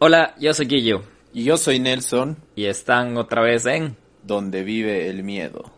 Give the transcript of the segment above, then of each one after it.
Hola, yo soy Guillo. Y yo soy Nelson. Y están otra vez en Donde vive el miedo.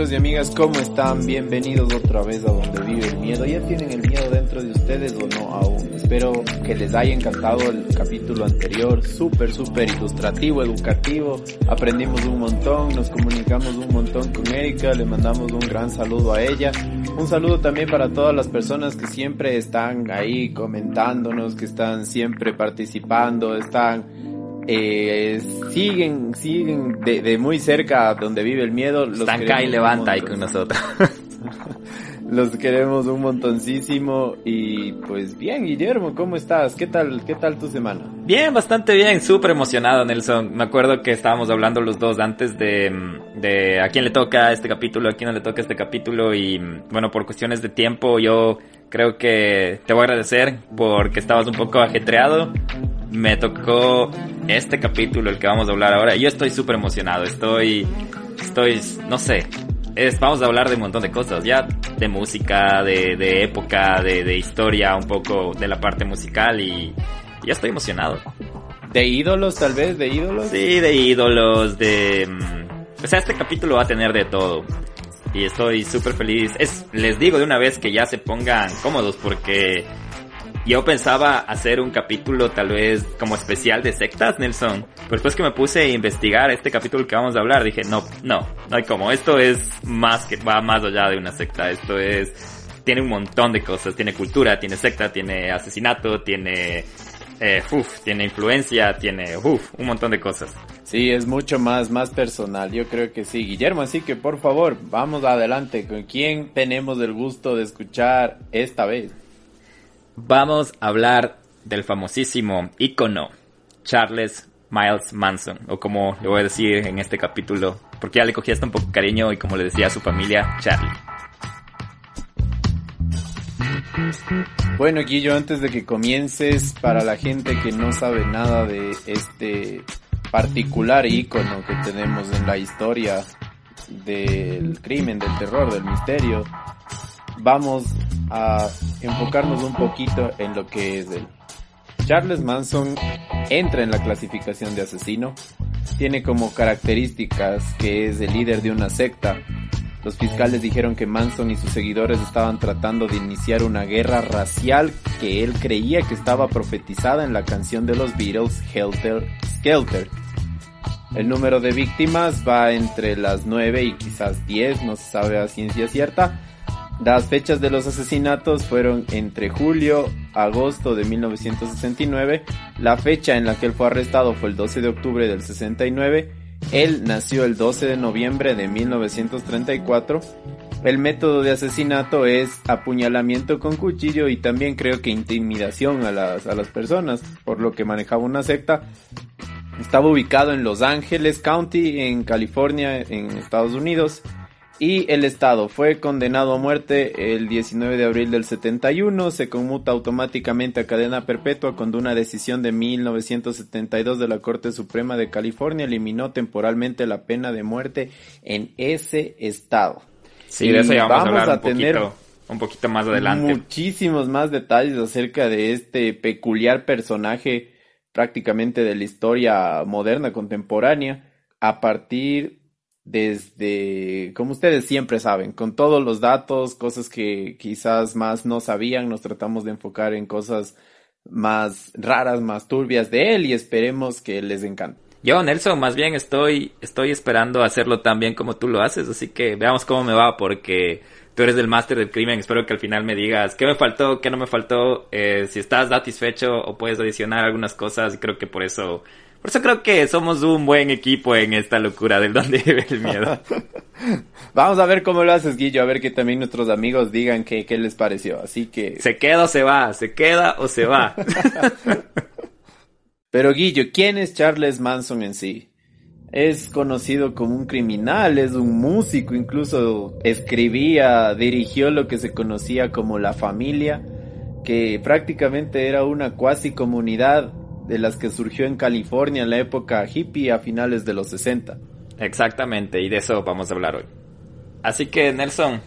Amigos y amigas, ¿cómo están? Bienvenidos otra vez a donde vive el miedo. ¿Ya tienen el miedo dentro de ustedes o no aún? Espero que les haya encantado el capítulo anterior, súper, súper ilustrativo, educativo. Aprendimos un montón, nos comunicamos un montón con Erika, le mandamos un gran saludo a ella. Un saludo también para todas las personas que siempre están ahí comentándonos, que están siempre participando, están eh, siguen, siguen de, de, muy cerca donde vive el miedo. Los Están acá y levanta ahí con nosotros. los queremos un montoncísimo y pues bien, Guillermo, ¿cómo estás? ¿Qué tal, qué tal tu semana? Bien, bastante bien, súper emocionado, Nelson. Me acuerdo que estábamos hablando los dos antes de, de a quién le toca este capítulo, a quién no le toca este capítulo y bueno, por cuestiones de tiempo yo creo que te voy a agradecer porque estabas un poco ajetreado me tocó este capítulo, el que vamos a hablar ahora. Yo estoy súper emocionado, estoy, estoy, no sé, es, vamos a hablar de un montón de cosas, ya de música, de, de época, de, de, historia, un poco de la parte musical y ya estoy emocionado. ¿De ídolos tal vez? ¿De ídolos? Sí, de ídolos, de... O sea, este capítulo va a tener de todo. Y estoy súper feliz. Es, les digo de una vez que ya se pongan cómodos porque yo pensaba hacer un capítulo tal vez como especial de sectas, Nelson. Pero después que me puse a investigar este capítulo que vamos a hablar, dije, no, no, no hay como. Esto es más que, va más allá de una secta. Esto es, tiene un montón de cosas. Tiene cultura, tiene secta, tiene asesinato, tiene, eh, tiene influencia, tiene, uf, un montón de cosas. Sí, es mucho más, más personal. Yo creo que sí. Guillermo, así que por favor, vamos adelante. ¿Con quién tenemos el gusto de escuchar esta vez? Vamos a hablar del famosísimo icono Charles Miles Manson, o como le voy a decir en este capítulo, porque ya le cogí hasta un poco cariño y como le decía a su familia, Charlie. Bueno, Guillo, antes de que comiences, para la gente que no sabe nada de este particular icono que tenemos en la historia del crimen, del terror, del misterio, vamos a enfocarnos un poquito en lo que es él. Charles Manson entra en la clasificación de asesino, tiene como características que es el líder de una secta. Los fiscales dijeron que Manson y sus seguidores estaban tratando de iniciar una guerra racial que él creía que estaba profetizada en la canción de los Beatles Helter Skelter. El número de víctimas va entre las 9 y quizás 10, no se sabe a ciencia cierta, las fechas de los asesinatos fueron entre julio, agosto de 1969. La fecha en la que él fue arrestado fue el 12 de octubre del 69. Él nació el 12 de noviembre de 1934. El método de asesinato es apuñalamiento con cuchillo y también creo que intimidación a las, a las personas, por lo que manejaba una secta. Estaba ubicado en Los Ángeles County, en California, en Estados Unidos y el Estado fue condenado a muerte el 19 de abril del 71, se conmuta automáticamente a cadena perpetua cuando una decisión de 1972 de la Corte Suprema de California eliminó temporalmente la pena de muerte en ese estado. Sí, de eso ya vamos, a, hablar un tener poquito, un poquito más adelante. Muchísimos más detalles acerca de este peculiar personaje prácticamente de la historia moderna contemporánea a partir desde, como ustedes siempre saben, con todos los datos, cosas que quizás más no sabían, nos tratamos de enfocar en cosas más raras, más turbias de él y esperemos que les encante. Yo, Nelson, más bien estoy, estoy esperando hacerlo tan bien como tú lo haces, así que veamos cómo me va porque tú eres el máster del crimen, espero que al final me digas qué me faltó, qué no me faltó, eh, si estás satisfecho o puedes adicionar algunas cosas y creo que por eso Por eso creo que somos un buen equipo en esta locura del donde vive el miedo. Vamos a ver cómo lo haces, Guillo, a ver que también nuestros amigos digan qué, qué les pareció. Así que... Se queda o se va, se queda o se va. Pero Guillo, ¿quién es Charles Manson en sí? Es conocido como un criminal, es un músico, incluso escribía, dirigió lo que se conocía como la familia, que prácticamente era una cuasi comunidad de las que surgió en California en la época hippie a finales de los 60. Exactamente, y de eso vamos a hablar hoy. Así que Nelson,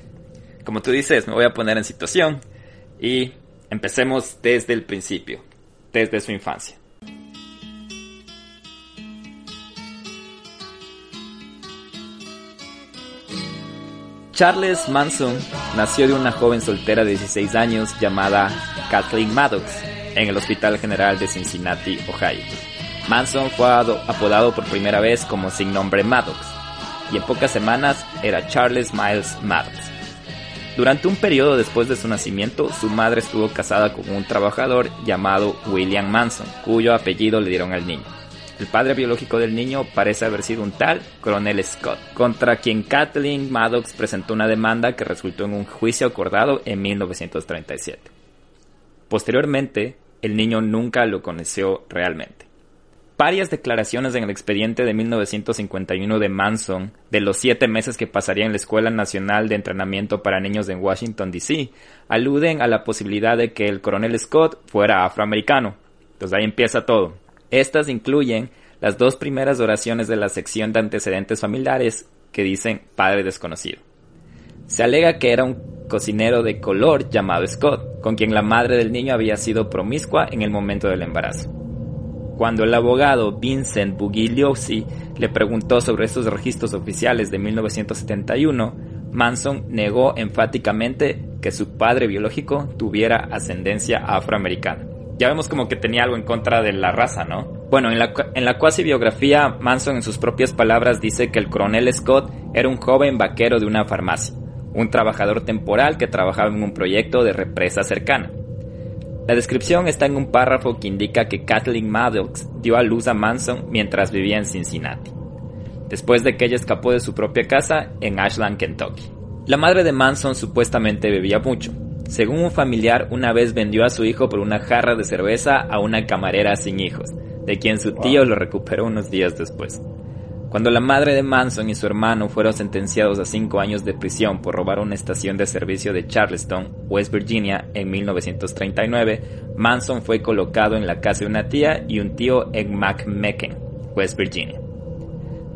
como tú dices, me voy a poner en situación y empecemos desde el principio, desde su infancia. Charles Manson nació de una joven soltera de 16 años llamada Kathleen Maddox en el Hospital General de Cincinnati, Ohio. Manson fue apodado por primera vez como sin nombre Maddox, y en pocas semanas era Charles Miles Maddox. Durante un periodo después de su nacimiento, su madre estuvo casada con un trabajador llamado William Manson, cuyo apellido le dieron al niño. El padre biológico del niño parece haber sido un tal Coronel Scott, contra quien Kathleen Maddox presentó una demanda que resultó en un juicio acordado en 1937. Posteriormente, el niño nunca lo conoció realmente. Varias declaraciones en el expediente de 1951 de Manson de los siete meses que pasaría en la Escuela Nacional de Entrenamiento para Niños en Washington, D.C., aluden a la posibilidad de que el coronel Scott fuera afroamericano. Entonces ahí empieza todo. Estas incluyen las dos primeras oraciones de la sección de antecedentes familiares que dicen Padre desconocido. Se alega que era un cocinero de color llamado Scott, con quien la madre del niño había sido promiscua en el momento del embarazo. Cuando el abogado Vincent Bugigliosi le preguntó sobre estos registros oficiales de 1971, Manson negó enfáticamente que su padre biológico tuviera ascendencia afroamericana. Ya vemos como que tenía algo en contra de la raza, ¿no? Bueno, en la, en la cuasi biografía, Manson en sus propias palabras dice que el coronel Scott era un joven vaquero de una farmacia un trabajador temporal que trabajaba en un proyecto de represa cercana. La descripción está en un párrafo que indica que Kathleen Maddox dio a luz a Manson mientras vivía en Cincinnati, después de que ella escapó de su propia casa en Ashland, Kentucky. La madre de Manson supuestamente bebía mucho. Según un familiar, una vez vendió a su hijo por una jarra de cerveza a una camarera sin hijos, de quien su tío lo recuperó unos días después. Cuando la madre de Manson y su hermano fueron sentenciados a cinco años de prisión por robar una estación de servicio de Charleston, West Virginia, en 1939, Manson fue colocado en la casa de una tía y un tío en McMecken, West Virginia.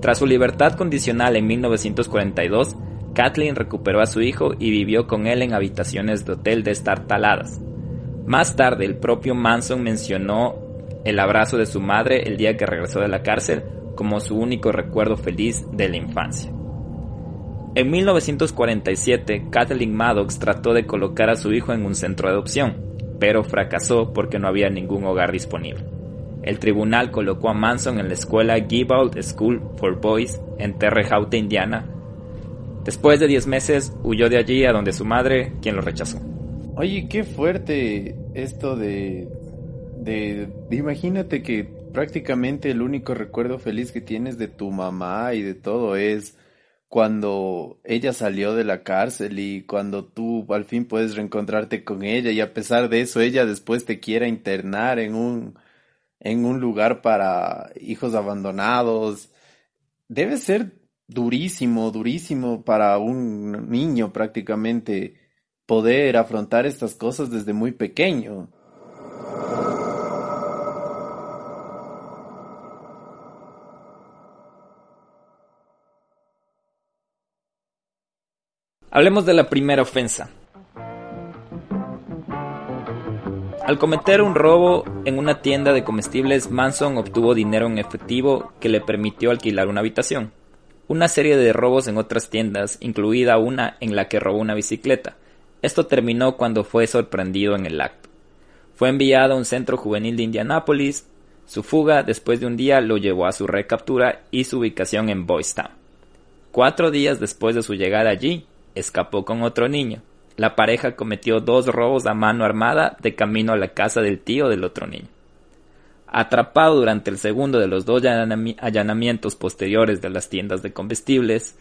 Tras su libertad condicional en 1942, Kathleen recuperó a su hijo y vivió con él en habitaciones de hotel destartaladas. Más tarde, el propio Manson mencionó el abrazo de su madre el día que regresó de la cárcel como su único recuerdo feliz de la infancia. En 1947, Kathleen Maddox trató de colocar a su hijo en un centro de adopción, pero fracasó porque no había ningún hogar disponible. El tribunal colocó a Manson en la escuela Gibault School for Boys en Terre Haute, Indiana. Después de 10 meses, huyó de allí a donde su madre, quien lo rechazó. Oye, qué fuerte esto de, de imagínate que prácticamente el único recuerdo feliz que tienes de tu mamá y de todo es cuando ella salió de la cárcel y cuando tú al fin puedes reencontrarte con ella y a pesar de eso ella después te quiera internar en un en un lugar para hijos abandonados debe ser durísimo, durísimo para un niño prácticamente poder afrontar estas cosas desde muy pequeño. Hablemos de la primera ofensa. Al cometer un robo en una tienda de comestibles, Manson obtuvo dinero en efectivo que le permitió alquilar una habitación. Una serie de robos en otras tiendas, incluida una en la que robó una bicicleta. Esto terminó cuando fue sorprendido en el acto. Fue enviado a un centro juvenil de Indianápolis. Su fuga después de un día lo llevó a su recaptura y su ubicación en Boys Town. Cuatro días después de su llegada allí, escapó con otro niño. La pareja cometió dos robos a mano armada de camino a la casa del tío del otro niño. Atrapado durante el segundo de los dos allanamientos posteriores de las tiendas de combustibles,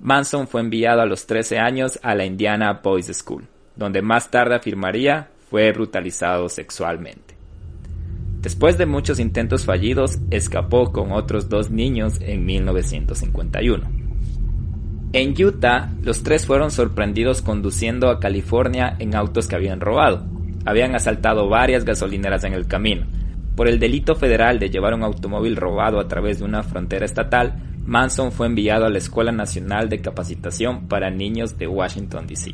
Manson fue enviado a los 13 años a la Indiana Boys School, donde más tarde afirmaría fue brutalizado sexualmente. Después de muchos intentos fallidos, escapó con otros dos niños en 1951. En Utah, los tres fueron sorprendidos conduciendo a California en autos que habían robado. Habían asaltado varias gasolineras en el camino. Por el delito federal de llevar un automóvil robado a través de una frontera estatal, Manson fue enviado a la Escuela Nacional de Capacitación para Niños de Washington, D.C.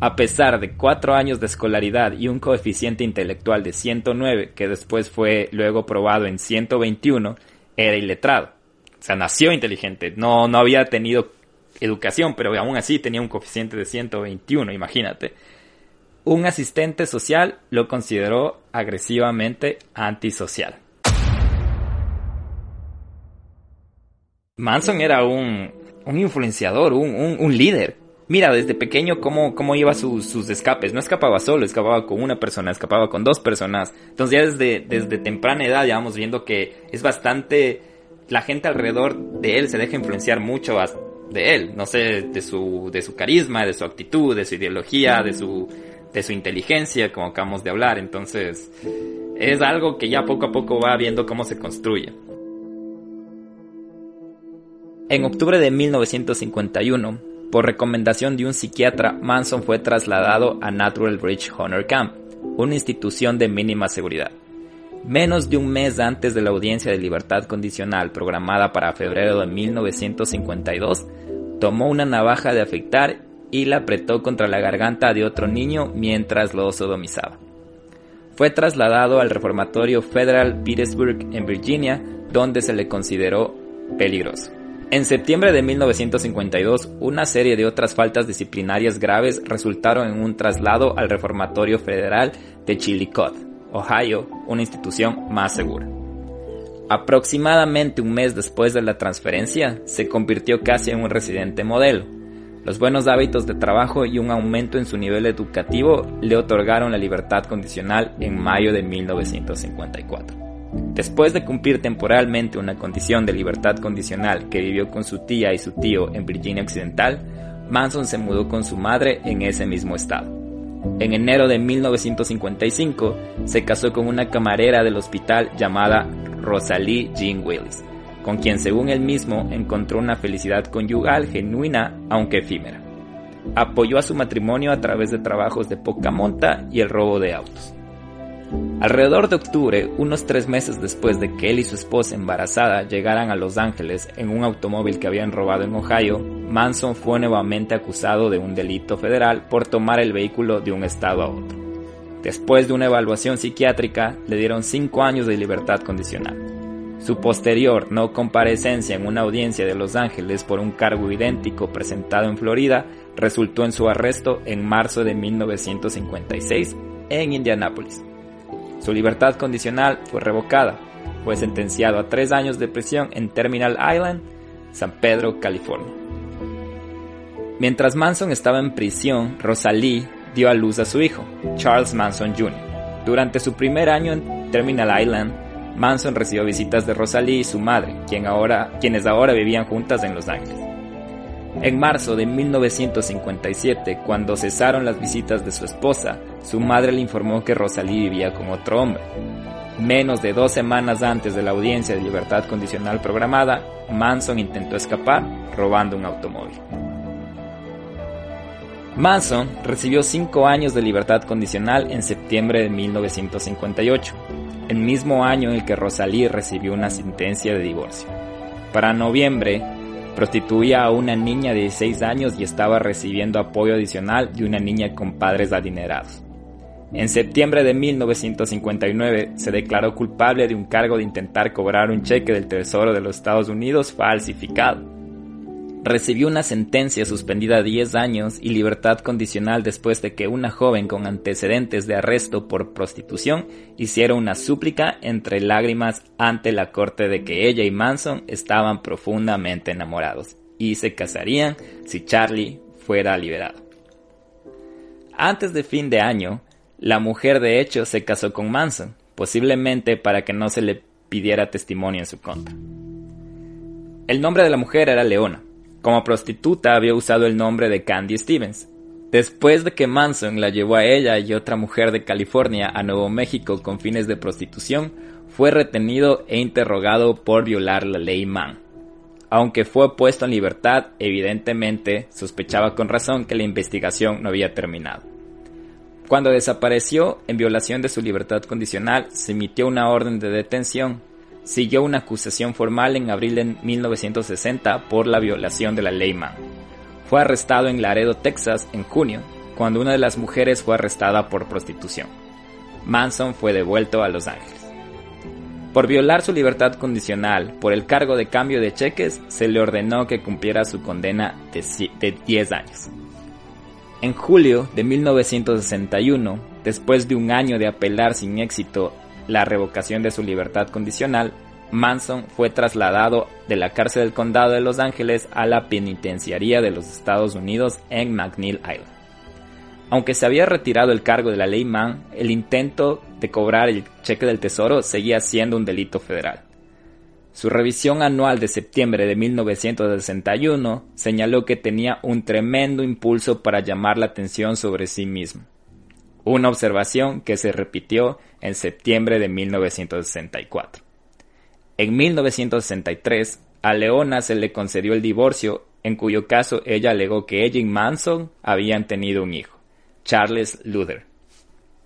A pesar de cuatro años de escolaridad y un coeficiente intelectual de 109, que después fue luego probado en 121, era iletrado. O sea, nació inteligente, no, no había tenido educación, pero aún así tenía un coeficiente de 121, imagínate. Un asistente social lo consideró agresivamente antisocial. Manson era un, un influenciador, un, un, líder. Mira, desde pequeño cómo, cómo iba sus, escapes. No escapaba solo, escapaba con una persona, escapaba con dos personas. Entonces ya desde, desde temprana edad ya vamos viendo que es bastante... La gente alrededor de él se deja influenciar mucho de él. No sé, de su, de su carisma, de su actitud, de su ideología, de su, de su inteligencia, como acabamos de hablar. Entonces, es algo que ya poco a poco va viendo cómo se construye. En octubre de 1951, por recomendación de un psiquiatra, Manson fue trasladado a Natural Bridge Honor Camp, una institución de mínima seguridad. Menos de un mes antes de la audiencia de libertad condicional programada para febrero de 1952, tomó una navaja de afeitar y la apretó contra la garganta de otro niño mientras lo sodomizaba. Fue trasladado al reformatorio Federal Petersburg en Virginia, donde se le consideró peligroso. En septiembre de 1952, una serie de otras faltas disciplinarias graves resultaron en un traslado al Reformatorio Federal de Chillicothe, Ohio, una institución más segura. Aproximadamente un mes después de la transferencia, se convirtió casi en un residente modelo. Los buenos hábitos de trabajo y un aumento en su nivel educativo le otorgaron la libertad condicional en mayo de 1954. Después de cumplir temporalmente una condición de libertad condicional que vivió con su tía y su tío en Virginia Occidental, Manson se mudó con su madre en ese mismo estado. En enero de 1955 se casó con una camarera del hospital llamada Rosalie Jean Willis, con quien según él mismo encontró una felicidad conyugal genuina aunque efímera. Apoyó a su matrimonio a través de trabajos de poca monta y el robo de autos. Alrededor de octubre, unos tres meses después de que él y su esposa embarazada llegaran a Los Ángeles en un automóvil que habían robado en Ohio, Manson fue nuevamente acusado de un delito federal por tomar el vehículo de un estado a otro. Después de una evaluación psiquiátrica, le dieron cinco años de libertad condicional. Su posterior no comparecencia en una audiencia de Los Ángeles por un cargo idéntico presentado en Florida resultó en su arresto en marzo de 1956 en Indianápolis. Su libertad condicional fue revocada. Fue sentenciado a tres años de prisión en Terminal Island, San Pedro, California. Mientras Manson estaba en prisión, Rosalie dio a luz a su hijo, Charles Manson Jr. Durante su primer año en Terminal Island, Manson recibió visitas de Rosalie y su madre, quienes ahora vivían juntas en Los Ángeles. En marzo de 1957, cuando cesaron las visitas de su esposa, su madre le informó que Rosalí vivía con otro hombre. Menos de dos semanas antes de la audiencia de libertad condicional programada, Manson intentó escapar robando un automóvil. Manson recibió cinco años de libertad condicional en septiembre de 1958, el mismo año en el que Rosalí recibió una sentencia de divorcio. Para noviembre, Prostituía a una niña de 16 años y estaba recibiendo apoyo adicional de una niña con padres adinerados. En septiembre de 1959 se declaró culpable de un cargo de intentar cobrar un cheque del Tesoro de los Estados Unidos falsificado recibió una sentencia suspendida a 10 años y libertad condicional después de que una joven con antecedentes de arresto por prostitución hiciera una súplica entre lágrimas ante la corte de que ella y Manson estaban profundamente enamorados y se casarían si Charlie fuera liberado. Antes de fin de año, la mujer de hecho se casó con Manson, posiblemente para que no se le pidiera testimonio en su contra. El nombre de la mujer era Leona. Como prostituta había usado el nombre de Candy Stevens. Después de que Manson la llevó a ella y otra mujer de California a Nuevo México con fines de prostitución, fue retenido e interrogado por violar la ley Mann. Aunque fue puesto en libertad, evidentemente sospechaba con razón que la investigación no había terminado. Cuando desapareció en violación de su libertad condicional, se emitió una orden de detención. Siguió una acusación formal en abril de 1960 por la violación de la ley Mann. Fue arrestado en Laredo, Texas, en junio, cuando una de las mujeres fue arrestada por prostitución. Manson fue devuelto a Los Ángeles. Por violar su libertad condicional por el cargo de cambio de cheques, se le ordenó que cumpliera su condena de 10 años. En julio de 1961, después de un año de apelar sin éxito la revocación de su libertad condicional, Manson fue trasladado de la cárcel del condado de Los Ángeles a la penitenciaría de los Estados Unidos en McNeil Island. Aunque se había retirado el cargo de la ley Mann, el intento de cobrar el cheque del tesoro seguía siendo un delito federal. Su revisión anual de septiembre de 1961 señaló que tenía un tremendo impulso para llamar la atención sobre sí mismo. Una observación que se repitió en septiembre de 1964. En 1963, a Leona se le concedió el divorcio, en cuyo caso ella alegó que ella y Manson habían tenido un hijo, Charles Luther.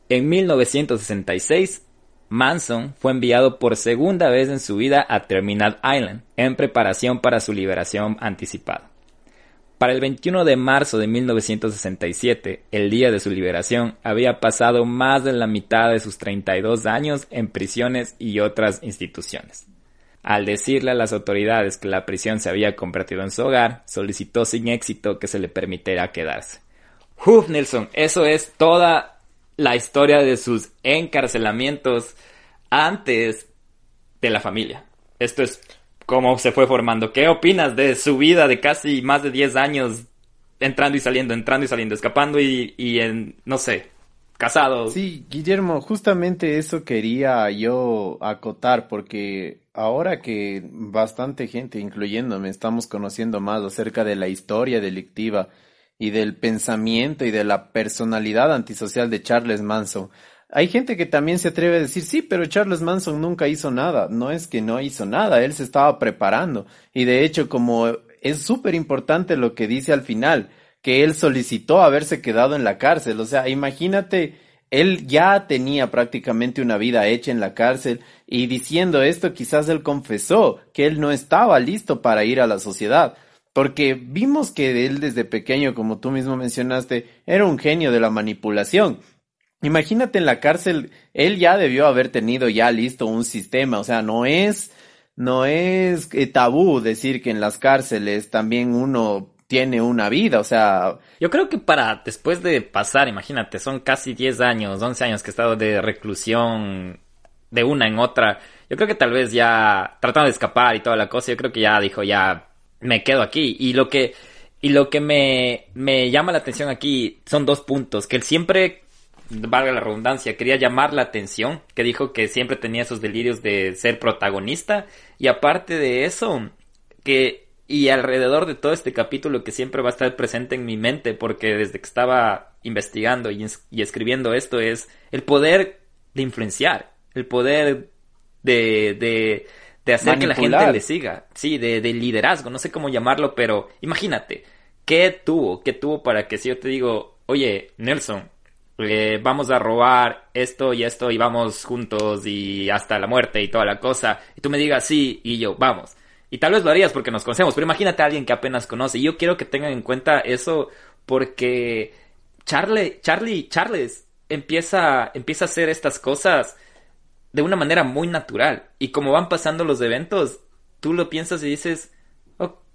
En 1966, Manson fue enviado por segunda vez en su vida a Terminal Island, en preparación para su liberación anticipada. Para el 21 de marzo de 1967, el día de su liberación, había pasado más de la mitad de sus 32 años en prisiones y otras instituciones. Al decirle a las autoridades que la prisión se había convertido en su hogar, solicitó sin éxito que se le permitiera quedarse. Uf, Nelson, eso es toda la historia de sus encarcelamientos antes de la familia. Esto es cómo se fue formando. ¿Qué opinas de su vida de casi más de 10 años entrando y saliendo, entrando y saliendo, escapando y, y en, no sé, casado? Sí, Guillermo, justamente eso quería yo acotar porque ahora que bastante gente, incluyéndome, estamos conociendo más acerca de la historia delictiva y del pensamiento y de la personalidad antisocial de Charles Manson. Hay gente que también se atreve a decir, sí, pero Charles Manson nunca hizo nada. No es que no hizo nada, él se estaba preparando. Y de hecho, como es súper importante lo que dice al final, que él solicitó haberse quedado en la cárcel. O sea, imagínate, él ya tenía prácticamente una vida hecha en la cárcel y diciendo esto quizás él confesó que él no estaba listo para ir a la sociedad. Porque vimos que él desde pequeño, como tú mismo mencionaste, era un genio de la manipulación. Imagínate en la cárcel, él ya debió haber tenido ya listo un sistema, o sea, no es, no es eh, tabú decir que en las cárceles también uno tiene una vida, o sea... Yo creo que para después de pasar, imagínate, son casi 10 años, 11 años que he estado de reclusión de una en otra, yo creo que tal vez ya tratando de escapar y toda la cosa, yo creo que ya dijo, ya me quedo aquí. Y lo que, y lo que me, me llama la atención aquí son dos puntos. Que él siempre, valga la redundancia, quería llamar la atención. Que dijo que siempre tenía esos delirios de ser protagonista. Y aparte de eso, que, y alrededor de todo este capítulo que siempre va a estar presente en mi mente, porque desde que estaba investigando y, y escribiendo esto, es el poder de influenciar. El poder de, de de hacer que la gente le siga. Sí, de, liderazgo, no sé cómo llamarlo, pero imagínate, ¿qué tuvo? ¿Qué tuvo para que si yo te digo, oye, Nelson, vamos a robar esto y esto y vamos juntos y hasta la muerte y toda la cosa, y tú me digas sí y yo, vamos. Y tal vez lo harías porque nos conocemos, pero imagínate a alguien que apenas conoce. Y yo quiero que tengan en cuenta eso porque Charlie, Charlie, Charles empieza, empieza a hacer estas cosas de una manera muy natural. Y como van pasando los eventos, tú lo piensas y dices,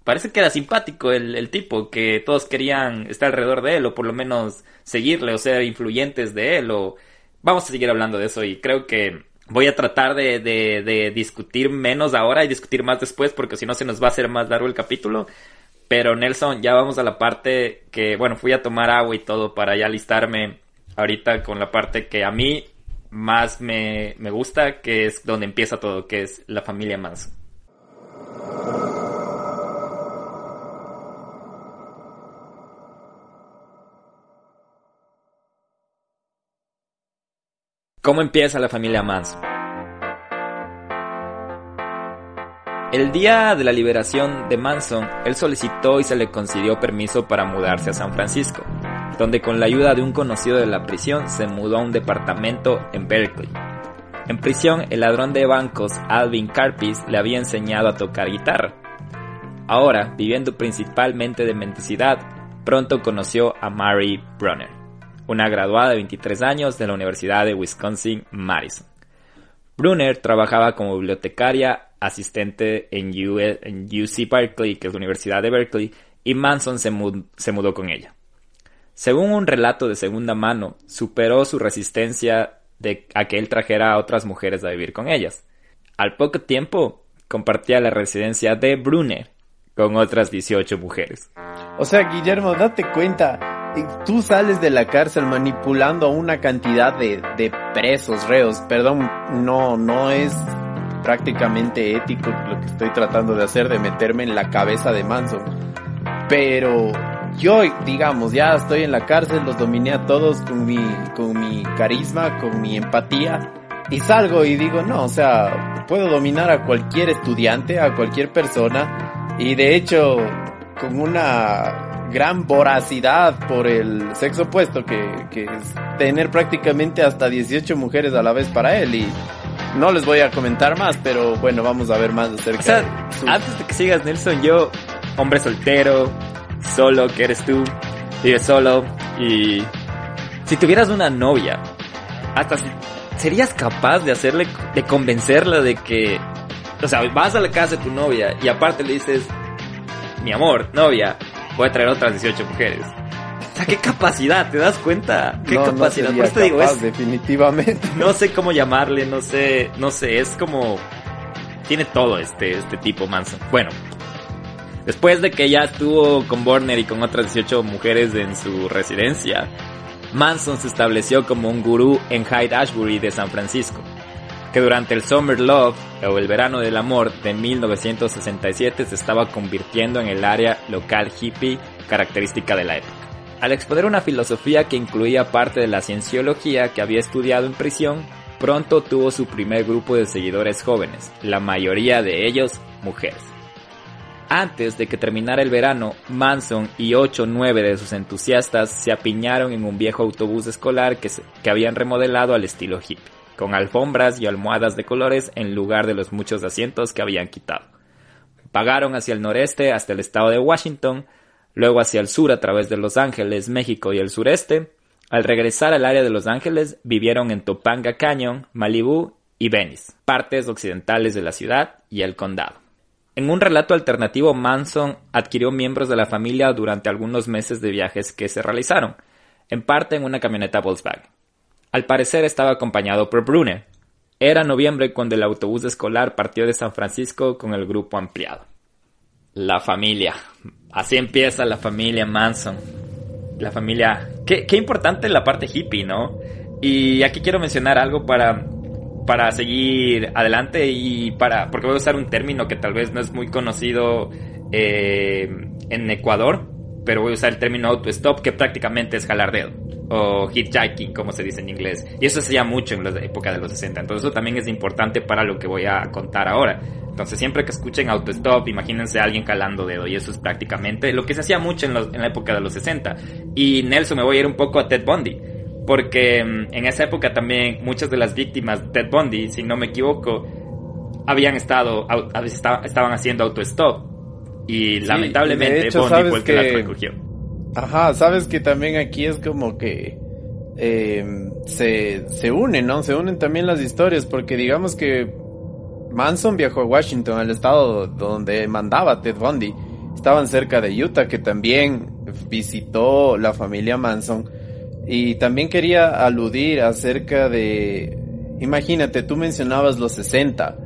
parece que era simpático el, tipo, que todos querían estar alrededor de él, o por lo menos seguirle, o ser influyentes de él, o vamos a seguir hablando de eso y creo que voy a tratar de, de, discutir menos ahora y discutir más después, porque si no se nos va a hacer más largo el capítulo. Pero Nelson, ya vamos a la parte que, bueno, fui a tomar agua y todo para ya alistarme ahorita con la parte que a mí más me, me gusta, que es donde empieza todo, que es la familia Manson. ¿Cómo empieza la familia Manson? El día de la liberación de Manson, él solicitó y se le concedió permiso para mudarse a San Francisco, donde con la ayuda de un conocido de la prisión se mudó a un departamento en Berkeley. En prisión, el ladrón de bancos Alvin Carpis le había enseñado a tocar guitarra. Ahora, viviendo principalmente de mendicidad, pronto conoció a Mary Brunner una graduada de 23 años de la Universidad de Wisconsin-Madison. Brunner trabajaba como bibliotecaria asistente en, UC Berkeley, que es la Universidad de Berkeley, y Manson se, mudó con ella. Según un relato de segunda mano, superó su resistencia de a que él trajera a otras mujeres a vivir con ellas. Al poco tiempo, compartía la residencia de Brunner con otras 18 mujeres. O sea, Guillermo, date cuenta, tú sales de la cárcel manipulando a una cantidad de, de presos, reos. Perdón, no, no es prácticamente ético lo que estoy tratando de hacer, de meterme en la cabeza de Manson. Pero yo, digamos, ya estoy en la cárcel, los dominé a todos con mi, con mi carisma, con mi empatía. Y salgo y digo, no, o sea, puedo dominar a cualquier estudiante, a cualquier persona. Y de hecho, con una gran voracidad por el sexo opuesto, que, que es tener prácticamente hasta 18 mujeres a la vez para él. Y no les voy a comentar más, pero bueno, vamos a ver más acerca o sea, Antes de que sigas, Nelson, yo, hombre soltero, solo, que eres tú, vives solo, y si tuvieras una novia, hasta serías capaz de hacerle, de convencerla de que, o sea, vas a la casa de tu novia y aparte le dices, mi amor, novia, voy a traer otras 18 mujeres. O sea, qué capacidad, ¿te das cuenta? Qué capacidad. Por eso te digo, es, definitivamente. No sé cómo llamarle, no sé, no sé, es como tiene todo este este tipo Manson. Bueno, después de que ya estuvo con Borner y con otras 18 mujeres en su residencia, Manson se estableció como un gurú en Hyde Ashbury de San Francisco que durante el Summer Love o el Verano del Amor de 1967 se estaba convirtiendo en el área local hippie característica de la época. Al exponer una filosofía que incluía parte de la cienciología que había estudiado en prisión, pronto tuvo su primer grupo de seguidores jóvenes, la mayoría de ellos mujeres. Antes de que terminara el verano, Manson y 8 o 9 de sus entusiastas se apiñaron en un viejo autobús escolar que, que habían remodelado al estilo hippie con alfombras y almohadas de colores en lugar de los muchos asientos que habían quitado. Pagaron hacia el noreste hasta el estado de Washington, luego hacia el sur a través de Los Ángeles, México y el sureste. Al regresar al área de Los Ángeles, vivieron en Topanga Canyon, Malibu y Venice, partes occidentales de la ciudad y el condado. En un relato alternativo, Manson adquirió miembros de la familia durante algunos meses de viajes que se realizaron, en parte en una camioneta Volkswagen. Al parecer estaba acompañado por Brune. Era noviembre cuando el autobús escolar partió de San Francisco con el grupo ampliado. La familia. Así empieza la familia Manson. La familia... Qué, qué importante la parte hippie, ¿no? Y aquí quiero mencionar algo para, para seguir adelante y para... Porque voy a usar un término que tal vez no es muy conocido eh, en Ecuador, pero voy a usar el término auto-stop que prácticamente es jalar dedo o hitchhiking, como se dice en inglés. Y eso se hacía mucho en la época de los 60. Entonces eso también es importante para lo que voy a contar ahora. Entonces siempre que escuchen autostop, imagínense a alguien calando dedo. Y eso es prácticamente lo que se hacía mucho en, en la época de los 60. Y Nelson, me voy a ir un poco a Ted Bundy. Porque mm, en esa época también muchas de las víctimas de Ted Bundy, si no me equivoco, habían estado, estaban haciendo autostop. Y lamentablemente Bundy fue el que, las recogió. Ajá, sabes que también aquí es como que eh, se, se unen, ¿no? Se unen también las historias, porque digamos que Manson viajó a Washington, al estado donde mandaba Ted Bundy. Estaban cerca de Utah, que también visitó la familia Manson. Y también quería aludir acerca de... Imagínate, tú mencionabas los 60,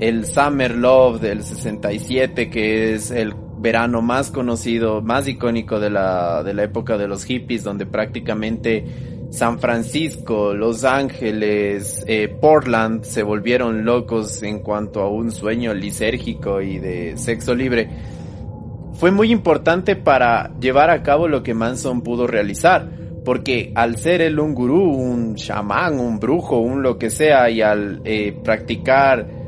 el Summer Love del 67, que es el verano más conocido, más icónico de la, de la época de los hippies, donde prácticamente San Francisco, Los Ángeles, eh, Portland se volvieron locos en cuanto a un sueño lisérgico y de sexo libre, fue muy importante para llevar a cabo lo que Manson pudo realizar. Porque al ser él un gurú, un chamán, un brujo, un lo que sea, y al eh, practicar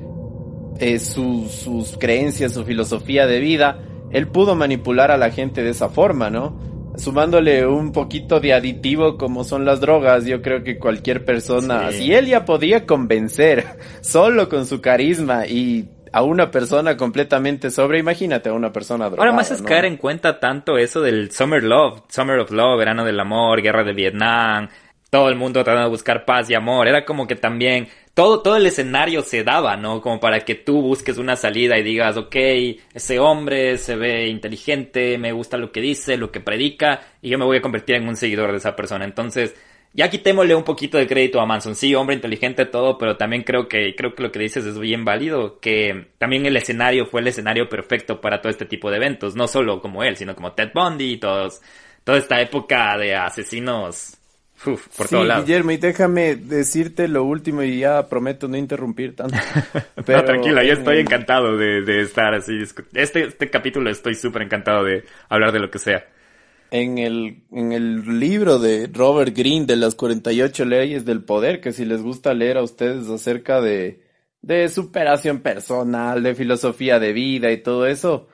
eh, sus creencias, su filosofía de vida, él pudo manipular a la gente de esa forma, ¿no? Sumándole un poquito de aditivo como son las drogas, yo creo que cualquier persona, si él ya podía convencer solo con su carisma y a una persona completamente sobre, imagínate a una persona drogada. Ahora más es caer en cuenta tanto eso del Summer Love, Summer of Love, verano del amor, guerra de Vietnam, todo el mundo tratando de buscar paz y amor, era como que también todo, todo el escenario se daba, ¿no? Como para que tú busques una salida y digas, ok, ese hombre se ve inteligente, me gusta lo que dice, lo que predica, y yo me voy a convertir en un seguidor de esa persona. Entonces, ya quitémosle un poquito de crédito a Manson. Sí, hombre inteligente, todo, pero también creo que, creo que lo que dices es bien válido, que también el escenario fue el escenario perfecto para todo este tipo de eventos. No solo como él, sino como Ted Bundy y todos, toda esta época de asesinos Uf, por sí, Guillermo, y déjame decirte lo último y ya prometo no interrumpir tanto. Pero, no, tranquila, yo estoy encantado de, de estar así. Este, este capítulo estoy súper encantado de hablar de lo que sea en el, en el libro de Robert Greene de las 48 leyes del poder, que si les gusta leer a ustedes acerca de, de superación personal, de filosofía de vida y todo eso,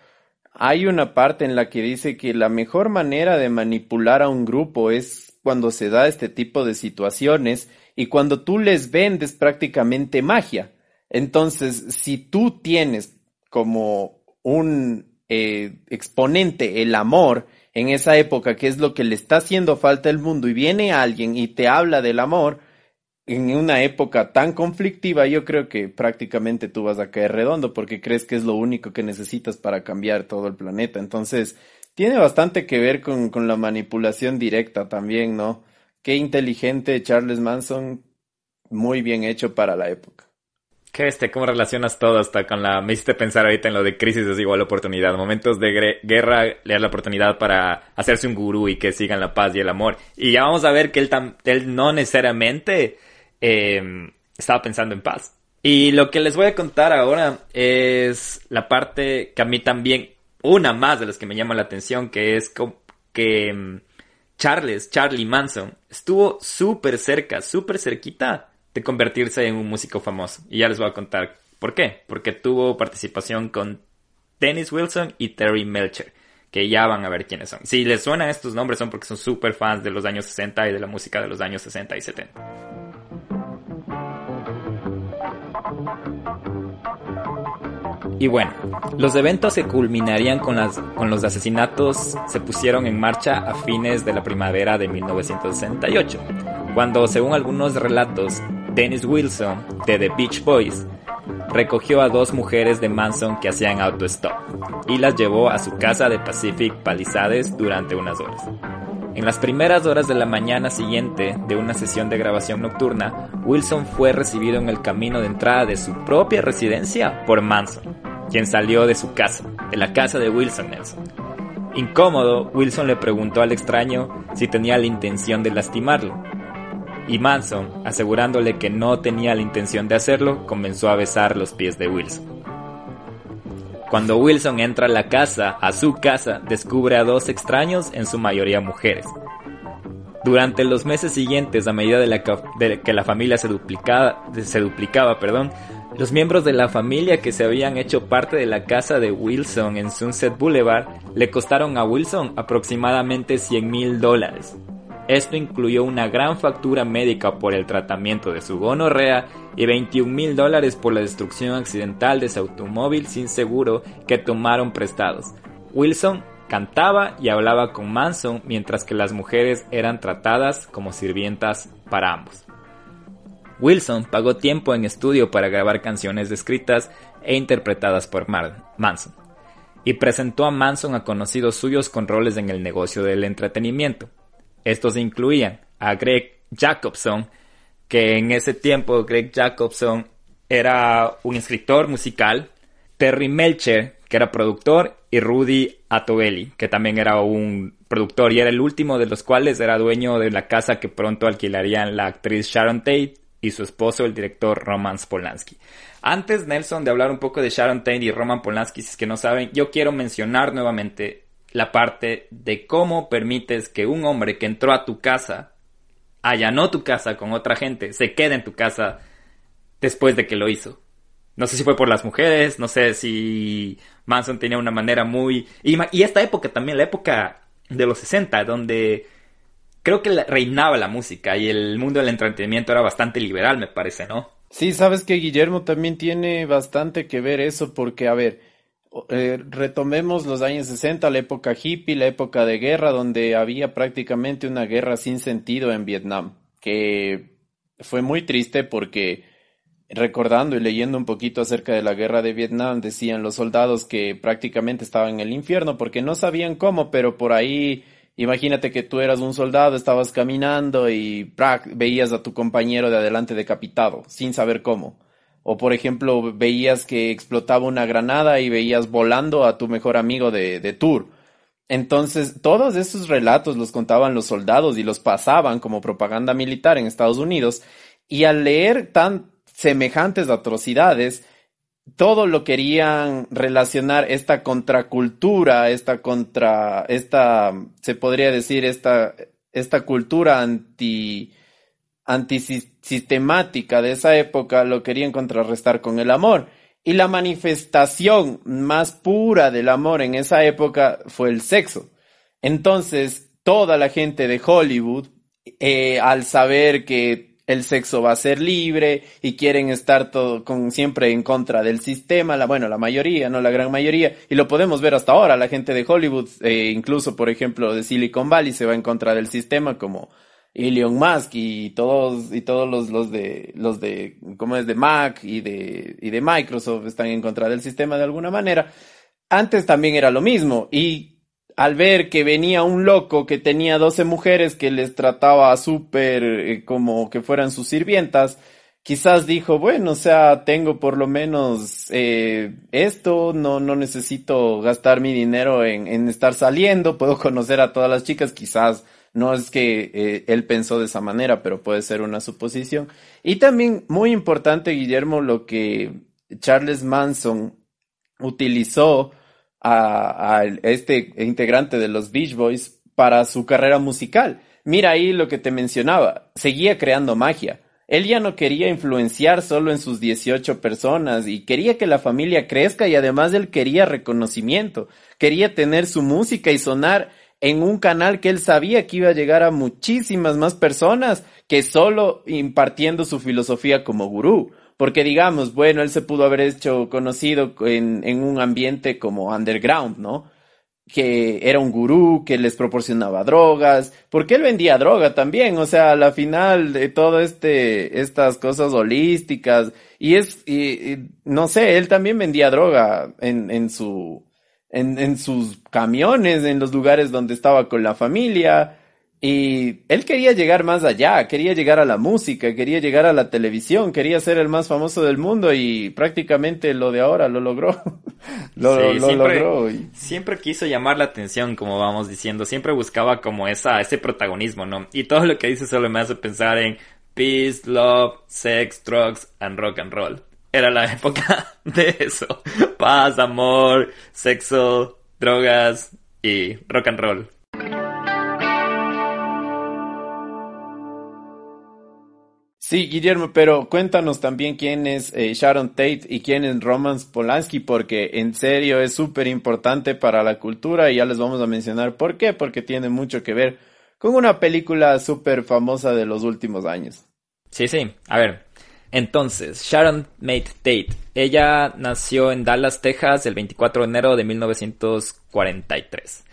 hay una parte en la que dice que la mejor manera de manipular a un grupo es cuando se da este tipo de situaciones y cuando tú les vendes prácticamente magia. Entonces, si tú tienes como un eh, exponente el amor, en esa época, que es lo que le está haciendo falta al mundo, y viene alguien y te habla del amor, en una época tan conflictiva, yo creo que prácticamente tú vas a caer redondo porque crees que es lo único que necesitas para cambiar todo el planeta. Entonces, tiene bastante que ver con, con la manipulación directa también, ¿no? Qué inteligente Charles Manson, muy bien hecho para la época. ¿Qué este? ¿Cómo relacionas todo hasta con la... Me hiciste pensar ahorita en lo de crisis es igual oportunidad. Momentos de guerra le da la oportunidad para hacerse un gurú y que sigan la paz y el amor. Y ya vamos a ver que él, él no necesariamente eh, estaba pensando en paz. Y lo que les voy a contar ahora es la parte que a mí también, una más de las que me llama la atención, que es que mm, Charles, Charlie Manson, estuvo súper cerca, súper cerquita de convertirse en un músico famoso. Y ya les voy a contar por qué. Porque tuvo participación con Dennis Wilson y Terry Melcher, que ya van a ver quiénes son. Si les suenan estos nombres son porque son súper fans de los años 60 y de la música de los años 60 y 70. Y bueno, los eventos se culminarían con, las, con los asesinatos se pusieron en marcha a fines de la primavera de 1968, cuando según algunos relatos Dennis Wilson, de The Beach Boys, recogió a dos mujeres de Manson que hacían autostop y las llevó a su casa de Pacific Palisades durante unas horas. En las primeras horas de la mañana siguiente de una sesión de grabación nocturna, Wilson fue recibido en el camino de entrada de su propia residencia por Manson, quien salió de su casa, de la casa de Wilson Nelson. Incómodo, Wilson le preguntó al extraño si tenía la intención de lastimarlo, y Manson, asegurándole que no tenía la intención de hacerlo, comenzó a besar los pies de Wilson. Cuando Wilson entra a la casa, a su casa, descubre a dos extraños, en su mayoría mujeres. Durante los meses siguientes, a medida de, que la familia se duplicaba, se duplicaba perdón, los miembros de la familia que se habían hecho parte de la casa de Wilson en Sunset Boulevard le costaron a Wilson aproximadamente 100 mil dólares. Esto incluyó una gran factura médica por el tratamiento de su gonorrea y 21 mil dólares por la destrucción accidental de su automóvil sin seguro que tomaron prestados. Wilson cantaba y hablaba con Manson mientras que las mujeres eran tratadas como sirvientas para ambos. Wilson pagó tiempo en estudio para grabar canciones escritas e interpretadas por Manson y presentó a Manson a conocidos suyos con roles en el negocio del entretenimiento. Estos incluían a Greg Jacobson, que en ese tiempo Greg Jacobson era un escritor musical, Terry Melcher, que era productor, y Rudy Atobelli, que también era un productor y era el último de los cuales era dueño de la casa que pronto alquilarían la actriz Sharon Tate y su esposo, el director Roman Polanski. Antes, Nelson, de hablar un poco de Sharon Tate y Roman Polanski, si es que no saben, yo quiero mencionar nuevamente la parte de cómo permites que un hombre que entró a tu casa, allanó tu casa con otra gente, se quede en tu casa después de que lo hizo. No sé si fue por las mujeres, no sé si Manson tenía una manera muy... Y, esta época también, la época de los 60, donde creo que reinaba la música y el mundo del entretenimiento era bastante liberal, me parece, ¿no? Sí, sabes que Guillermo también tiene bastante que ver eso, porque, a ver, eh, retomemos los años 60, la época hippie, la época de guerra, donde había prácticamente una guerra sin sentido en Vietnam, que fue muy triste porque recordando y leyendo un poquito acerca de la guerra de Vietnam, decían los soldados que prácticamente estaban en el infierno porque no sabían cómo, pero por ahí, imagínate que tú eras un soldado, estabas caminando y veías a tu compañero de adelante decapitado, sin saber cómo. O por ejemplo, veías que explotaba una granada y veías volando a tu mejor amigo de, de tour. Entonces, todos esos relatos los contaban los soldados y los pasaban como propaganda militar en Estados Unidos. Y al leer tan, semejantes atrocidades, todo lo querían relacionar esta contracultura, esta contra, esta, se podría decir, esta, esta cultura anti, antisistemática de esa época, lo querían contrarrestar con el amor. Y la manifestación más pura del amor en esa época fue el sexo. Entonces, toda la gente de Hollywood, eh, al saber que el sexo va a ser libre y quieren estar todo con siempre en contra del sistema, la bueno, la mayoría, no la gran mayoría, y lo podemos ver hasta ahora, la gente de Hollywood, eh, incluso por ejemplo de Silicon Valley se va en contra del sistema como Elon Musk y todos y todos los, los de los de como es de Mac y de y de Microsoft están en contra del sistema de alguna manera. Antes también era lo mismo y al ver que venía un loco que tenía 12 mujeres que les trataba súper eh, como que fueran sus sirvientas, quizás dijo, bueno, o sea, tengo por lo menos eh, esto, no, no necesito gastar mi dinero en, en, estar saliendo, puedo conocer a todas las chicas, quizás no es que eh, él pensó de esa manera, pero puede ser una suposición. Y también muy importante, Guillermo, lo que Charles Manson utilizó a, este integrante de los Beach Boys para su carrera musical. Mira ahí lo que te mencionaba, seguía creando magia. Él ya no quería influenciar solo en sus 18 personas y quería que la familia crezca y además él quería reconocimiento, quería tener su música y sonar en un canal que él sabía que iba a llegar a muchísimas más personas que solo impartiendo su filosofía como gurú. Porque digamos, bueno, él se pudo haber hecho conocido en, en un ambiente como underground, ¿no? que era un gurú, que les proporcionaba drogas, porque él vendía droga también, o sea, a la final de todo este, estas cosas holísticas, y es, y, no sé, él también vendía droga en, en su, en, en sus camiones, en los lugares donde estaba con la familia, y él quería llegar más allá, quería llegar a la música, quería llegar a la televisión, quería ser el más famoso del mundo y prácticamente lo de ahora lo logró. lo, siempre, logró. Siempre quiso llamar la atención, como vamos diciendo, siempre buscaba como esa, ese protagonismo, ¿no? Y todo lo que dice solo me hace pensar en peace, love, sex, drugs and rock and roll. Era la época de eso. Paz, amor, sexo, drogas y rock and roll. Sí, Guillermo, pero cuéntanos también quién es eh, Sharon Tate y quién es Roman Polanski, porque en serio es súper importante para la cultura y ya les vamos a mencionar por qué, porque tiene mucho que ver con una película súper famosa de los últimos años. Sí, sí, a ver. Entonces, Sharon Mate Tate. Ella nació en Dallas, Texas, el 24 de enero de 1943.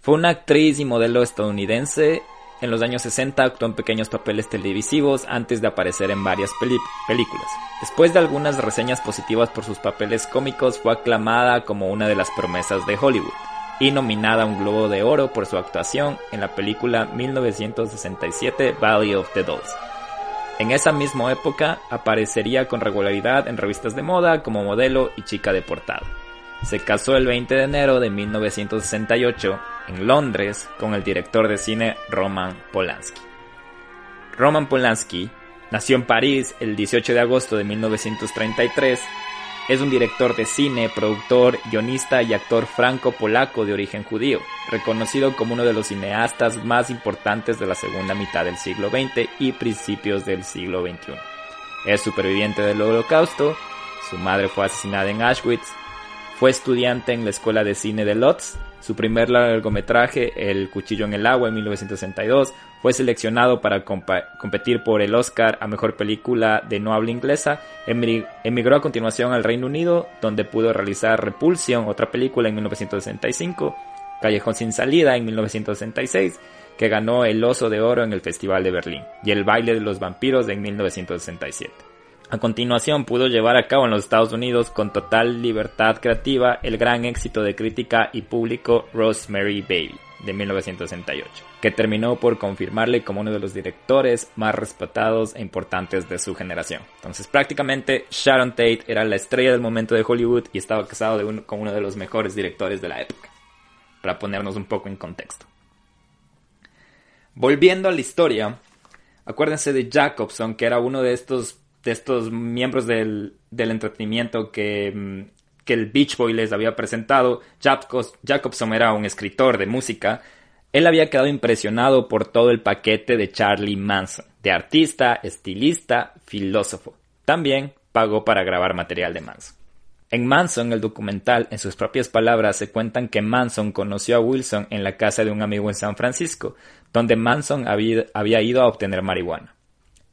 Fue una actriz y modelo estadounidense en los años 60 actuó en pequeños papeles televisivos antes de aparecer en varias películas. Después de algunas reseñas positivas por sus papeles cómicos, fue aclamada como una de las promesas de Hollywood y nominada a un Globo de Oro por su actuación en la película 1967 Valley of the Dolls. En esa misma época aparecería con regularidad en revistas de moda como modelo y chica de portada. Se casó el 20 de enero de 1968 en Londres con el director de cine Roman Polanski. Roman Polanski nació en París el 18 de agosto de 1933. Es un director de cine, productor, guionista y actor franco-polaco de origen judío, reconocido como uno de los cineastas más importantes de la segunda mitad del siglo XX y principios del siglo XXI. Es superviviente del holocausto, su madre fue asesinada en Auschwitz, fue estudiante en la Escuela de Cine de Lodz, su primer largometraje, El Cuchillo en el Agua, en 1962, fue seleccionado para competir por el Oscar a Mejor Película de No Habla Inglesa. Emigró a continuación al Reino Unido, donde pudo realizar Repulsion, otra película en 1965, Callejón sin Salida en 1966, que ganó el Oso de Oro en el Festival de Berlín, y El Baile de los Vampiros en 1967. A continuación pudo llevar a cabo en los Estados Unidos con total libertad creativa el gran éxito de crítica y público Rosemary Baby de 1968, que terminó por confirmarle como uno de los directores más respetados e importantes de su generación. Entonces prácticamente Sharon Tate era la estrella del momento de Hollywood y estaba casado con uno de los mejores directores de la época, para ponernos un poco en contexto. Volviendo a la historia, acuérdense de Jacobson, que era uno de estos de estos miembros del, entretenimiento que, mm, que, el Beach Boy les había presentado, Jacobson era un escritor de música, él había quedado impresionado por todo el paquete de Charlie Manson, de artista, estilista, filósofo. También pagó para grabar material de Manson. En Manson, el documental, en sus propias palabras, se cuentan que Manson conoció a Wilson en la casa de un amigo en San Francisco, donde Manson había ido a obtener marihuana.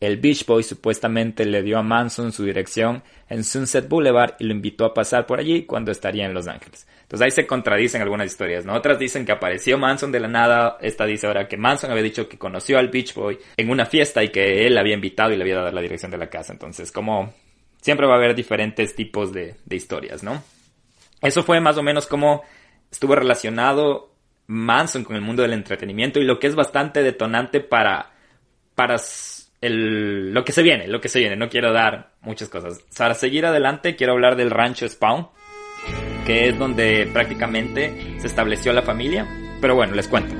El Beach Boy supuestamente le dio a Manson su dirección en Sunset Boulevard y lo invitó a pasar por allí cuando estaría en Los Ángeles. Entonces ahí se contradicen algunas historias, ¿no? Otras dicen que apareció Manson de la nada, esta dice ahora que Manson había dicho que conoció al Beach Boy en una fiesta y que él había invitado y le había dado la dirección de la casa. Entonces, como siempre va a haber diferentes tipos de, de historias, ¿no? Eso fue más o menos como estuvo relacionado Manson con el mundo del entretenimiento y lo que es bastante detonante para, para el, lo que se viene, lo que se viene. No quiero dar muchas cosas. Para seguir adelante, quiero hablar del rancho Spawn, que es donde prácticamente se estableció la familia. Pero bueno, les cuento.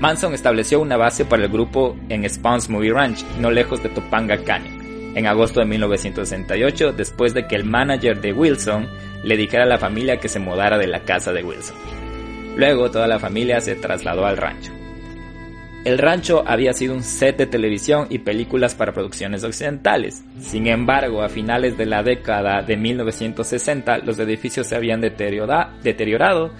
Manson estableció una base para el grupo en Spawn's Movie Ranch, no lejos de Topanga Canyon, en agosto de 1968, después de que el manager de Wilson le dijera a la familia que se mudara de la casa de Wilson. Luego toda la familia se trasladó al rancho. El rancho había sido un set de televisión y películas para producciones occidentales. Sin embargo, a finales de la década de 1960, los edificios se habían deteriorado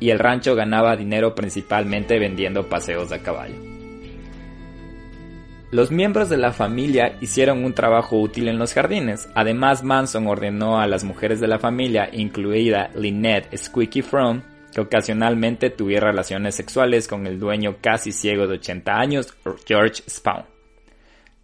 y el rancho ganaba dinero principalmente vendiendo paseos a caballo. Los miembros de la familia hicieron un trabajo útil en los jardines. Además, Manson ordenó a las mujeres de la familia, incluida Lynette Squeaky From, que ocasionalmente tuviera relaciones sexuales con el dueño casi ciego de 80 años, George Spawn.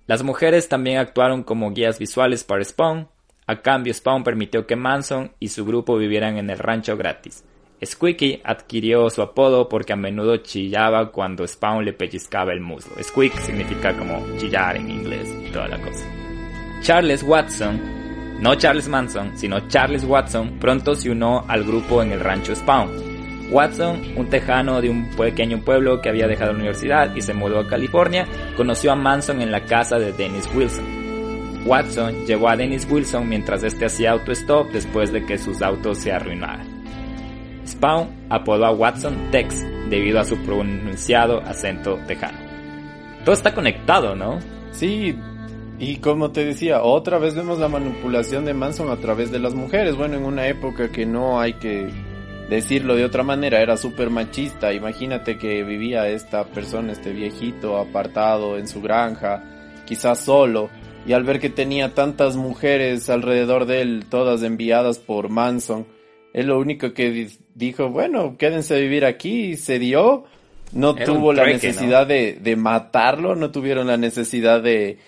Las mujeres también actuaron como guías visuales para Spawn. A cambio, Spawn permitió que Manson y su grupo vivieran en el rancho gratis. Squeaky adquirió su apodo porque a menudo chillaba cuando Spawn le pellizcaba el muslo. Squeak significa como chillar en inglés y toda la cosa. Charles Watson, no Charles Manson, sino Charles Watson, pronto se unió al grupo en el rancho Spawn. Watson, un tejano de un pequeño pueblo que había dejado la universidad y se mudó a California, conoció a Manson en la casa de Dennis Wilson. Watson llevó a Dennis Wilson mientras este hacía autostop después de que sus autos se arruinaran. Spawn apodó a Watson Tex debido a su pronunciado acento tejano. Todo está conectado, ¿no? Sí, y como te decía, otra vez vemos la manipulación de Manson a través de las mujeres. Bueno, en una época que no hay que decirlo de otra manera, era súper machista. Imagínate que vivía esta persona, este viejito, apartado en su granja, quizás solo, y al ver que tenía tantas mujeres alrededor de él, todas enviadas por Manson, él lo único que dijo, bueno, quédense a vivir aquí, se dio, no tuvo la necesidad de, de matarlo, no tuvieron la necesidad de,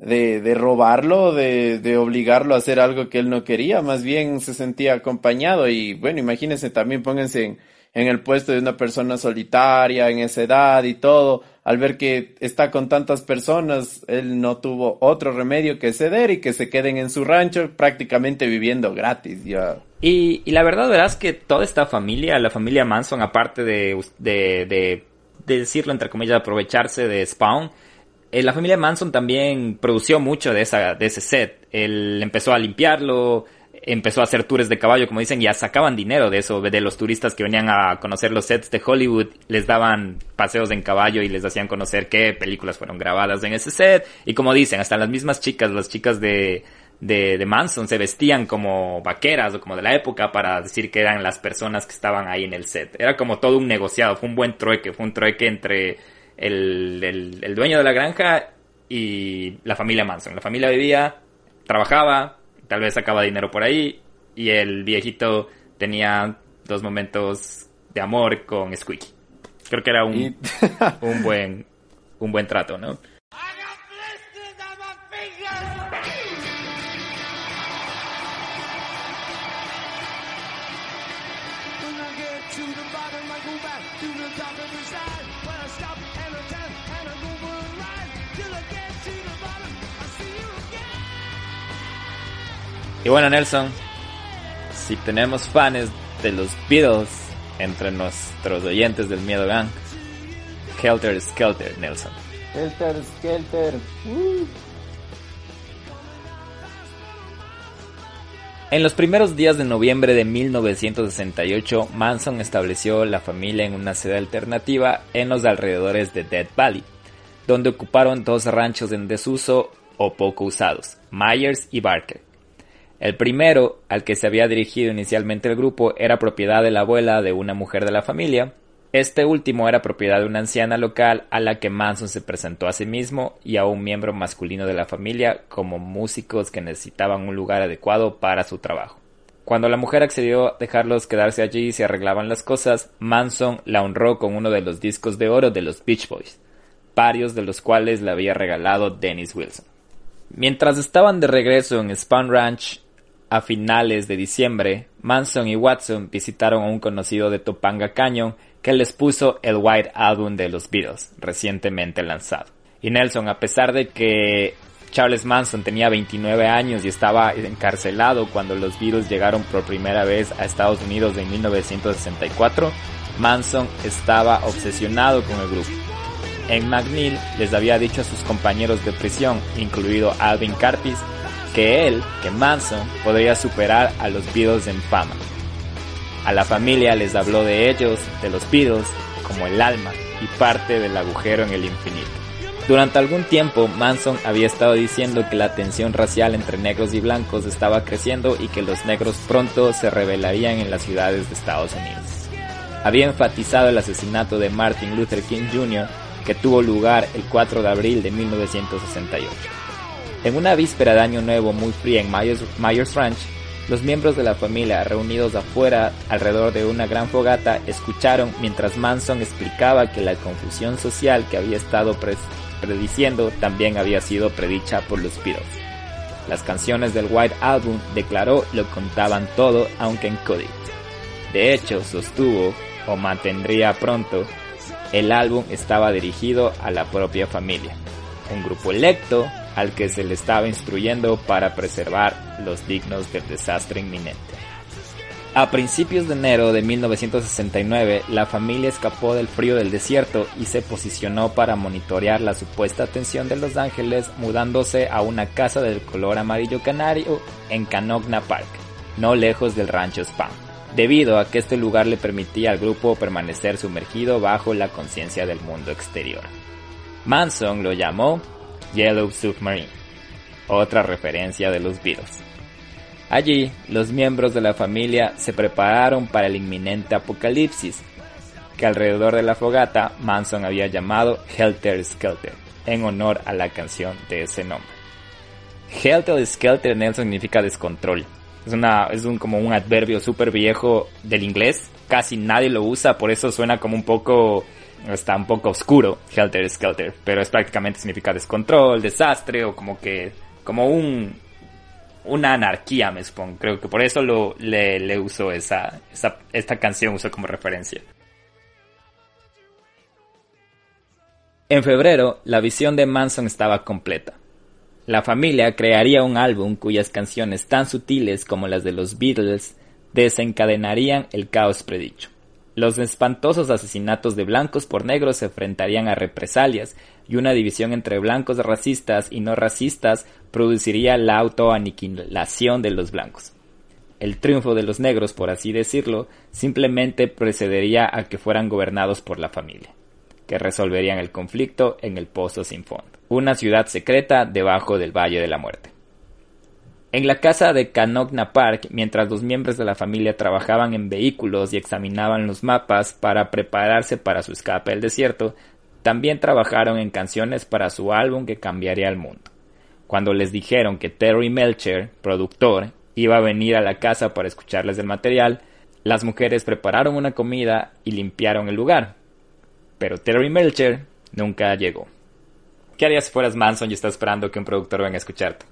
de, de robarlo, de, de, obligarlo a hacer algo que él no quería, más bien se sentía acompañado y bueno, imagínense también pónganse en, en, el puesto de una persona solitaria, en esa edad y todo, al ver que está con tantas personas, él no tuvo otro remedio que ceder y que se queden en su rancho prácticamente viviendo gratis ya. Y, y la verdad verás que toda esta familia, la familia Manson, aparte de, de, de, de decirlo entre comillas, aprovecharse de Spawn, eh, la familia Manson también produció mucho de, esa, de ese set. Él empezó a limpiarlo, empezó a hacer tours de caballo, como dicen, ya sacaban dinero de eso, de los turistas que venían a conocer los sets de Hollywood, les daban paseos en caballo y les hacían conocer qué películas fueron grabadas en ese set. Y como dicen, hasta las mismas chicas, las chicas de, de, de Manson se vestían como vaqueras o como de la época para decir que eran las personas que estaban ahí en el set. Era como todo un negociado, fue un buen trueque, fue un trueque entre el, el, el dueño de la granja y la familia Manson. La familia vivía, trabajaba, tal vez sacaba dinero por ahí y el viejito tenía dos momentos de amor con Squeaky. Creo que era un, un buen un buen trato, ¿no? Y bueno, Nelson, si tenemos fans de los Beatles entre nuestros oyentes del Miedo Gang, Helter Skelter, Nelson. Helter Skelter. Uh. En los primeros días de noviembre de 1968, Manson estableció la familia en una sede alternativa en los alrededores de Dead Valley, donde ocuparon dos ranchos en desuso o poco usados, Myers y Barker. El primero, al que se había dirigido inicialmente el grupo, era propiedad de la abuela de una mujer de la familia. Este último era propiedad de una anciana local a la que Manson se presentó a sí mismo y a un miembro masculino de la familia como músicos que necesitaban un lugar adecuado para su trabajo. Cuando la mujer accedió a dejarlos quedarse allí y se arreglaban las cosas, Manson la honró con uno de los discos de oro de los Beach Boys, varios de los cuales le había regalado Dennis Wilson. Mientras estaban de regreso en Spawn Ranch, a finales de diciembre, Manson y Watson visitaron a un conocido de Topanga Canyon que les puso el White Album de los Beatles, recientemente lanzado. Y Nelson, a pesar de que Charles Manson tenía 29 años y estaba encarcelado cuando los Beatles llegaron por primera vez a Estados Unidos en 1964, Manson estaba obsesionado con el grupo. En McNeil les había dicho a sus compañeros de prisión, incluido Alvin Karpis, que él, que Manson, podría superar a los Beatles en fama. A la familia les habló de ellos, de los Beatles, como el alma y parte del agujero en el infinito. Durante algún tiempo, Manson había estado diciendo que la tensión racial entre negros y blancos estaba creciendo y que los negros pronto se rebelarían en las ciudades de Estados Unidos. Había enfatizado el asesinato de Martin Luther King Jr., que tuvo lugar el 4 de abril de 1968. En una víspera de Año Nuevo muy fría en Myers, Ranch, los miembros de la familia reunidos afuera alrededor de una gran fogata escucharon mientras Manson explicaba que la confusión social que había estado prediciendo también había sido predicha por los Beatles. Las canciones del White Album, declaró, lo contaban todo, aunque en código. De hecho, sostuvo, o mantendría pronto, el álbum estaba dirigido a la propia familia. Un grupo electo al que se le estaba instruyendo para preservar los dignos del desastre inminente. A principios de enero de 1969, la familia escapó del frío del desierto y se posicionó para monitorear la supuesta atención de Los Ángeles mudándose a una casa del color amarillo canario en Canogna Park, no lejos del rancho Spam, debido a que este lugar le permitía al grupo permanecer sumergido bajo la conciencia del mundo exterior. Manson lo llamó Yellow Submarine, otra referencia de los Beatles. Allí, los miembros de la familia se prepararon para el inminente apocalipsis, que alrededor de la fogata Manson había llamado Helter Skelter, en honor a la canción de ese nombre. Helter Skelter en él significa descontrol. Es, una, es un, como un adverbio súper viejo del inglés, casi nadie lo usa, por eso suena como un poco está un poco oscuro, Helter Skelter, pero es prácticamente significa descontrol, desastre o como que, como un, una anarquía, me supongo. Creo que por eso lo, le, le uso esa, esa, esta canción uso como referencia. En febrero, la visión de Manson estaba completa. La familia crearía un álbum cuyas canciones tan sutiles como las de los Beatles desencadenarían el caos predicho. Los espantosos asesinatos de blancos por negros se enfrentarían a represalias y una división entre blancos racistas y no racistas produciría la autoaniquilación de los blancos. El triunfo de los negros, por así decirlo, simplemente precedería a que fueran gobernados por la familia, que resolverían el conflicto en el Pozo Sin Fondo, una ciudad secreta debajo del Valle de la Muerte. En la casa de Canogna Park, mientras los miembros de la familia trabajaban en vehículos y examinaban los mapas para prepararse para su escape al desierto, también trabajaron en canciones para su álbum que cambiaría el mundo. Cuando les dijeron que Terry Melcher, productor, iba a venir a la casa para escucharles el material, las mujeres prepararon una comida y limpiaron el lugar. Pero Terry Melcher nunca llegó. ¿Qué harías si fueras Manson y estás esperando que un productor venga a escucharte?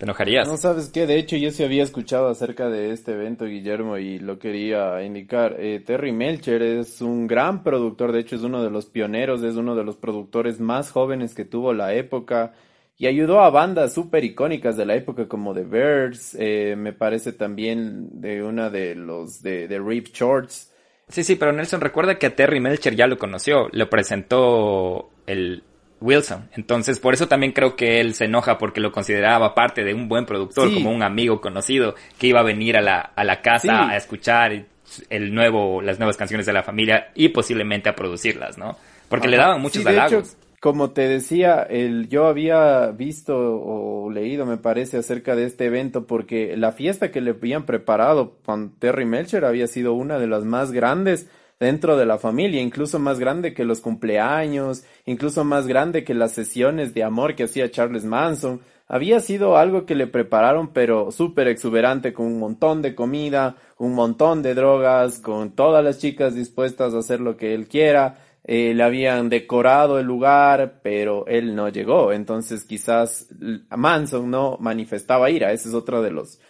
¿Te enojarías? No sabes qué, de hecho yo sí había escuchado acerca de este evento, Guillermo, y lo quería indicar. Eh, Terry Melcher es un gran productor, de hecho es uno de los pioneros, es uno de los productores más jóvenes que tuvo la época y ayudó a bandas súper icónicas de la época como The Birds, eh, me parece también de una de los de, de Rip Shorts. Sí, sí, pero Nelson recuerda que a Terry Melcher ya lo conoció, le presentó el, Wilson. Entonces, por eso también creo que él se enoja porque lo consideraba parte de un buen productor, como un amigo conocido que iba a venir a la, a la casa a escuchar el nuevo, las nuevas canciones de la familia y posiblemente a producirlas, ¿no? Porque le daban muchos halagos. como te decía, el, yo había visto o leído, me parece, acerca de este evento porque la fiesta que le habían preparado con Terry Melcher había sido una de las más grandes dentro de la familia, incluso más grande que los cumpleaños, incluso más grande que las sesiones de amor que hacía Charles Manson. Había sido algo que le prepararon, pero súper exuberante, con un montón de comida, un montón de drogas, con todas las chicas dispuestas a hacer lo que él quiera. Eh, le habían decorado el lugar, pero él no llegó. Entonces quizás Manson no manifestaba ira. Ese es otro de los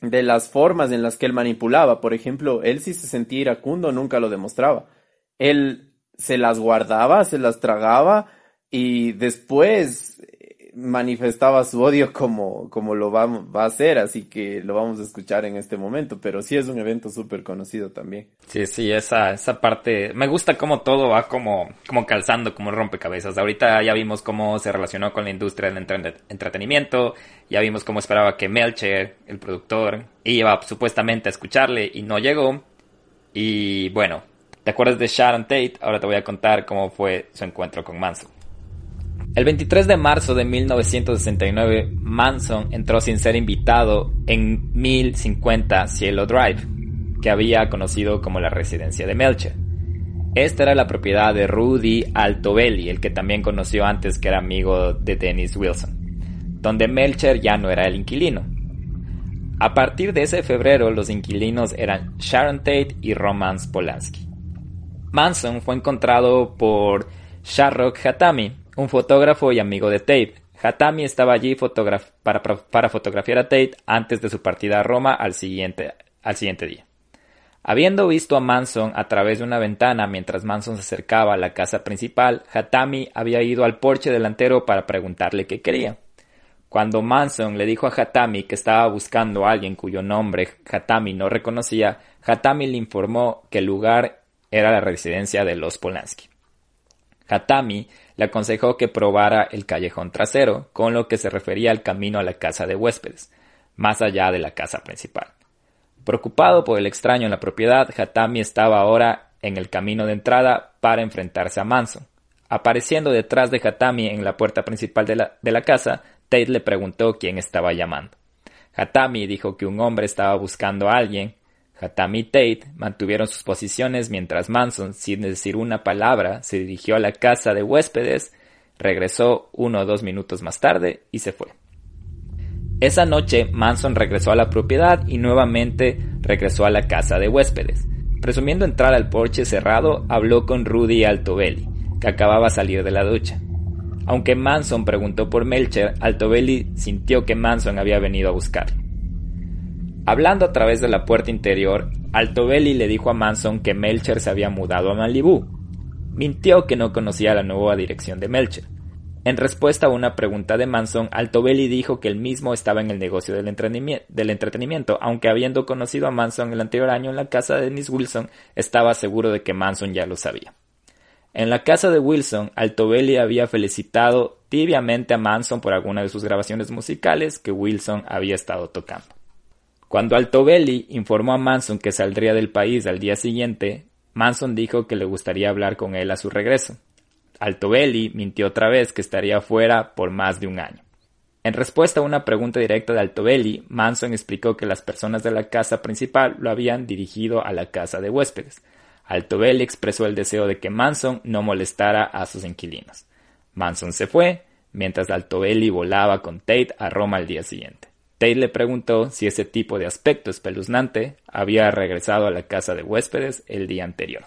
de las formas en las que él manipulaba. Por ejemplo, él si se sentía iracundo nunca lo demostraba. Él se las guardaba, se las tragaba y después manifestaba su odio como, como lo va, va, a hacer, así que lo vamos a escuchar en este momento, pero sí es un evento súper conocido también. Sí, sí, esa, esa parte, me gusta cómo todo va como, como calzando, como rompecabezas. Ahorita ya vimos cómo se relacionó con la industria del entretenimiento, ya vimos cómo esperaba que Melcher, el productor, iba supuestamente a escucharle y no llegó. Y bueno, ¿te acuerdas de Sharon Tate? Ahora te voy a contar cómo fue su encuentro con Manson. El 23 de marzo de 1969, Manson entró sin ser invitado en 1050 Cielo Drive, que había conocido como la residencia de Melcher. Esta era la propiedad de Rudy Altobelli, el que también conoció antes que era amigo de Dennis Wilson, donde Melcher ya no era el inquilino. A partir de ese febrero, los inquilinos eran Sharon Tate y Roman Polanski. Manson fue encontrado por Sharrock Hatami, un fotógrafo y amigo de Tate. Hatami estaba allí para, fotografiar a Tate antes de su partida a Roma al siguiente, al siguiente día. Habiendo visto a Manson a través de una ventana mientras Manson se acercaba a la casa principal, Hatami había ido al porche delantero para preguntarle qué quería. Cuando Manson le dijo a Hatami que estaba buscando a alguien cuyo nombre Hatami no reconocía, Hatami le informó que el lugar era la residencia de los Polanski. Hatami le aconsejó que probara el callejón trasero, con lo que se refería al camino a la casa de huéspedes, más allá de la casa principal. Preocupado por el extraño en la propiedad, Hatami estaba ahora en el camino de entrada para enfrentarse a Manson. Apareciendo detrás de Hatami en la puerta principal de la, de la casa, Tate le preguntó quién estaba llamando. Hatami dijo que un hombre estaba buscando a alguien Hatami y Tate mantuvieron sus posiciones mientras Manson, sin decir una palabra, se dirigió a la casa de huéspedes, regresó uno o dos minutos más tarde y se fue. Esa noche Manson regresó a la propiedad y nuevamente regresó a la casa de huéspedes. Presumiendo entrar al porche cerrado, habló con Rudy Altobelli, que acababa de salir de la ducha. Aunque Manson preguntó por Melcher, Altobelli sintió que Manson había venido a buscarlo. Hablando a través de la puerta interior, Altobelli le dijo a Manson que Melcher se había mudado a Malibú. mintió que no conocía la nueva dirección de Melcher. En respuesta a una pregunta de Manson, Altobelli dijo que él mismo estaba en el negocio del, entretenimiento, aunque habiendo conocido a Manson el anterior año en la casa de Miss Wilson, estaba seguro de que Manson ya lo sabía. En la casa de Wilson, Altobelli había felicitado tibiamente a Manson por alguna de sus grabaciones musicales que Wilson había estado tocando. Cuando Altobelli informó a Manson que saldría del país al día siguiente, Manson dijo que le gustaría hablar con él a su regreso. Altobelli mintió otra vez que estaría fuera por más de un año. En respuesta a una pregunta directa de Altobelli, Manson explicó que las personas de la casa principal lo habían dirigido a la casa de huéspedes. Altobelli expresó el deseo de que Manson no molestara a sus inquilinos. Manson se fue, mientras Altobelli volaba con Tate a Roma al día siguiente. Tate le preguntó si ese tipo de aspecto espeluznante había regresado a la casa de huéspedes el día anterior.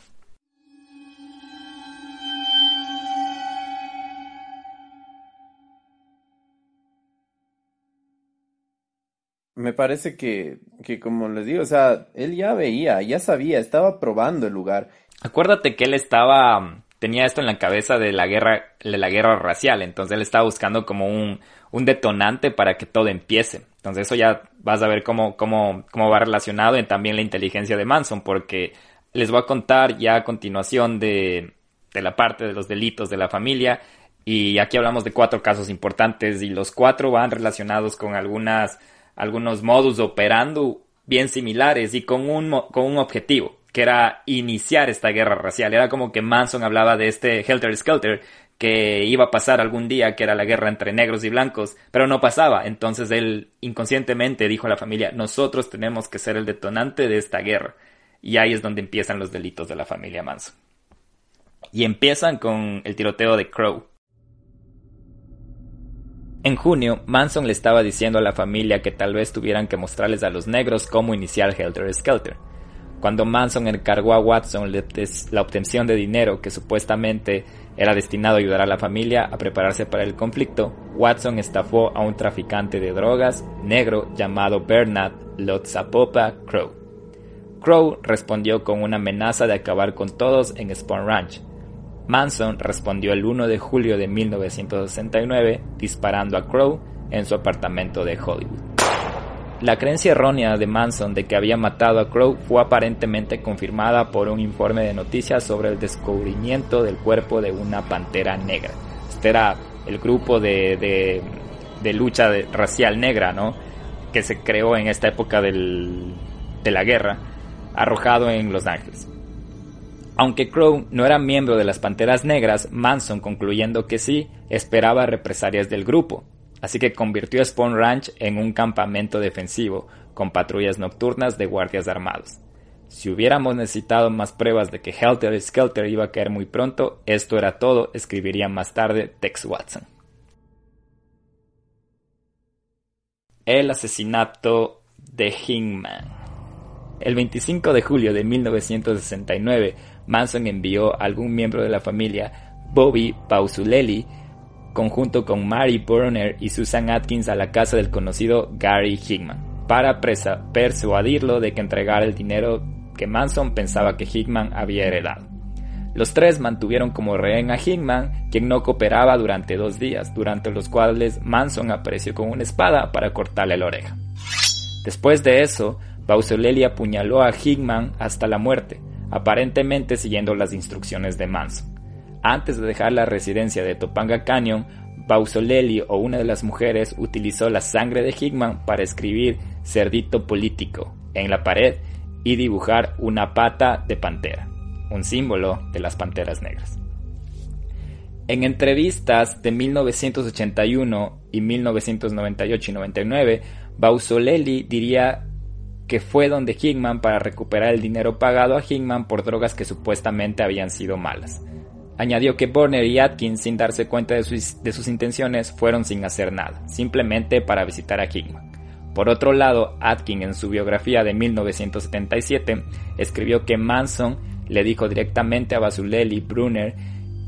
Me parece que, que, como les digo, o sea, él ya veía, ya sabía, estaba probando el lugar. Acuérdate que él estaba, tenía esto en la cabeza de la guerra, de la guerra racial, entonces él estaba buscando como un, un detonante para que todo empiece. Entonces eso ya vas a ver cómo, cómo, cómo va relacionado en también la inteligencia de Manson, porque les voy a contar ya a continuación de, de la parte de los delitos de la familia. Y aquí hablamos de cuatro casos importantes y los cuatro van relacionados con algunas algunos modus operando bien similares y con un, con un objetivo, que era iniciar esta guerra racial. Era como que Manson hablaba de este Helter Skelter que iba a pasar algún día, que era la guerra entre negros y blancos, pero no pasaba. Entonces él inconscientemente dijo a la familia, nosotros tenemos que ser el detonante de esta guerra. Y ahí es donde empiezan los delitos de la familia Manson. Y empiezan con el tiroteo de Crow, en junio, Manson le estaba diciendo a la familia que tal vez tuvieran que mostrarles a los negros cómo iniciar Helter Skelter. Cuando Manson encargó a Watson la obtención de dinero que supuestamente era destinado a ayudar a la familia a prepararse para el conflicto, Watson estafó a un traficante de drogas negro llamado Bernard Lotzapopa Crow. Crow respondió con una amenaza de acabar con todos en Spawn Ranch, Manson respondió el 1 de julio de 1969 disparando a Crow en su apartamento de Hollywood. La creencia errónea de Manson de que había matado a Crow fue aparentemente confirmada por un informe de noticias sobre el descubrimiento del cuerpo de una pantera negra. Este era el grupo de, lucha racial negra, ¿no? Que se creó en esta época de la guerra, arrojado en Los Ángeles. Aunque Crow no era miembro de las Panteras Negras, Manson, concluyendo que sí, esperaba represalias del grupo, así que convirtió Spawn Ranch en un campamento defensivo, con patrullas nocturnas de guardias armados. Si hubiéramos necesitado más pruebas de que Helter Skelter iba a caer muy pronto, esto era todo, escribiría más tarde Tex Watson. El asesinato de Hingman. El 25 de julio de 1969, Manson envió a algún miembro de la familia, Bobby Pausulelli, conjunto con Mary Burner y Susan Atkins a la casa del conocido Gary Hickman, para persuadirlo de que entregara el dinero que Manson pensaba que Hickman había heredado. Los tres mantuvieron como rehén a Hickman, quien no cooperaba durante dos días, durante los cuales Manson apareció con una espada para cortarle la oreja. Después de eso, Pausulelli apuñaló a Hickman hasta la muerte, aparentemente siguiendo las instrucciones de Manson. Antes de dejar la residencia de Topanga Canyon, Bausolelli o una de las mujeres utilizó la sangre de Hickman para escribir cerdito político en la pared y dibujar una pata de pantera, un símbolo de las panteras negras. En entrevistas de 1981 y 1998 y 99, Bausolelli diría que fue donde Hickman para recuperar el dinero pagado a Hickman por drogas que supuestamente habían sido malas. Añadió que Burner y Atkins, sin darse cuenta de sus, de sus intenciones, fueron sin hacer nada, simplemente para visitar a Hickman. Por otro lado, Atkins en su biografía de 1977 escribió que Manson le dijo directamente a Basulelli, Brunner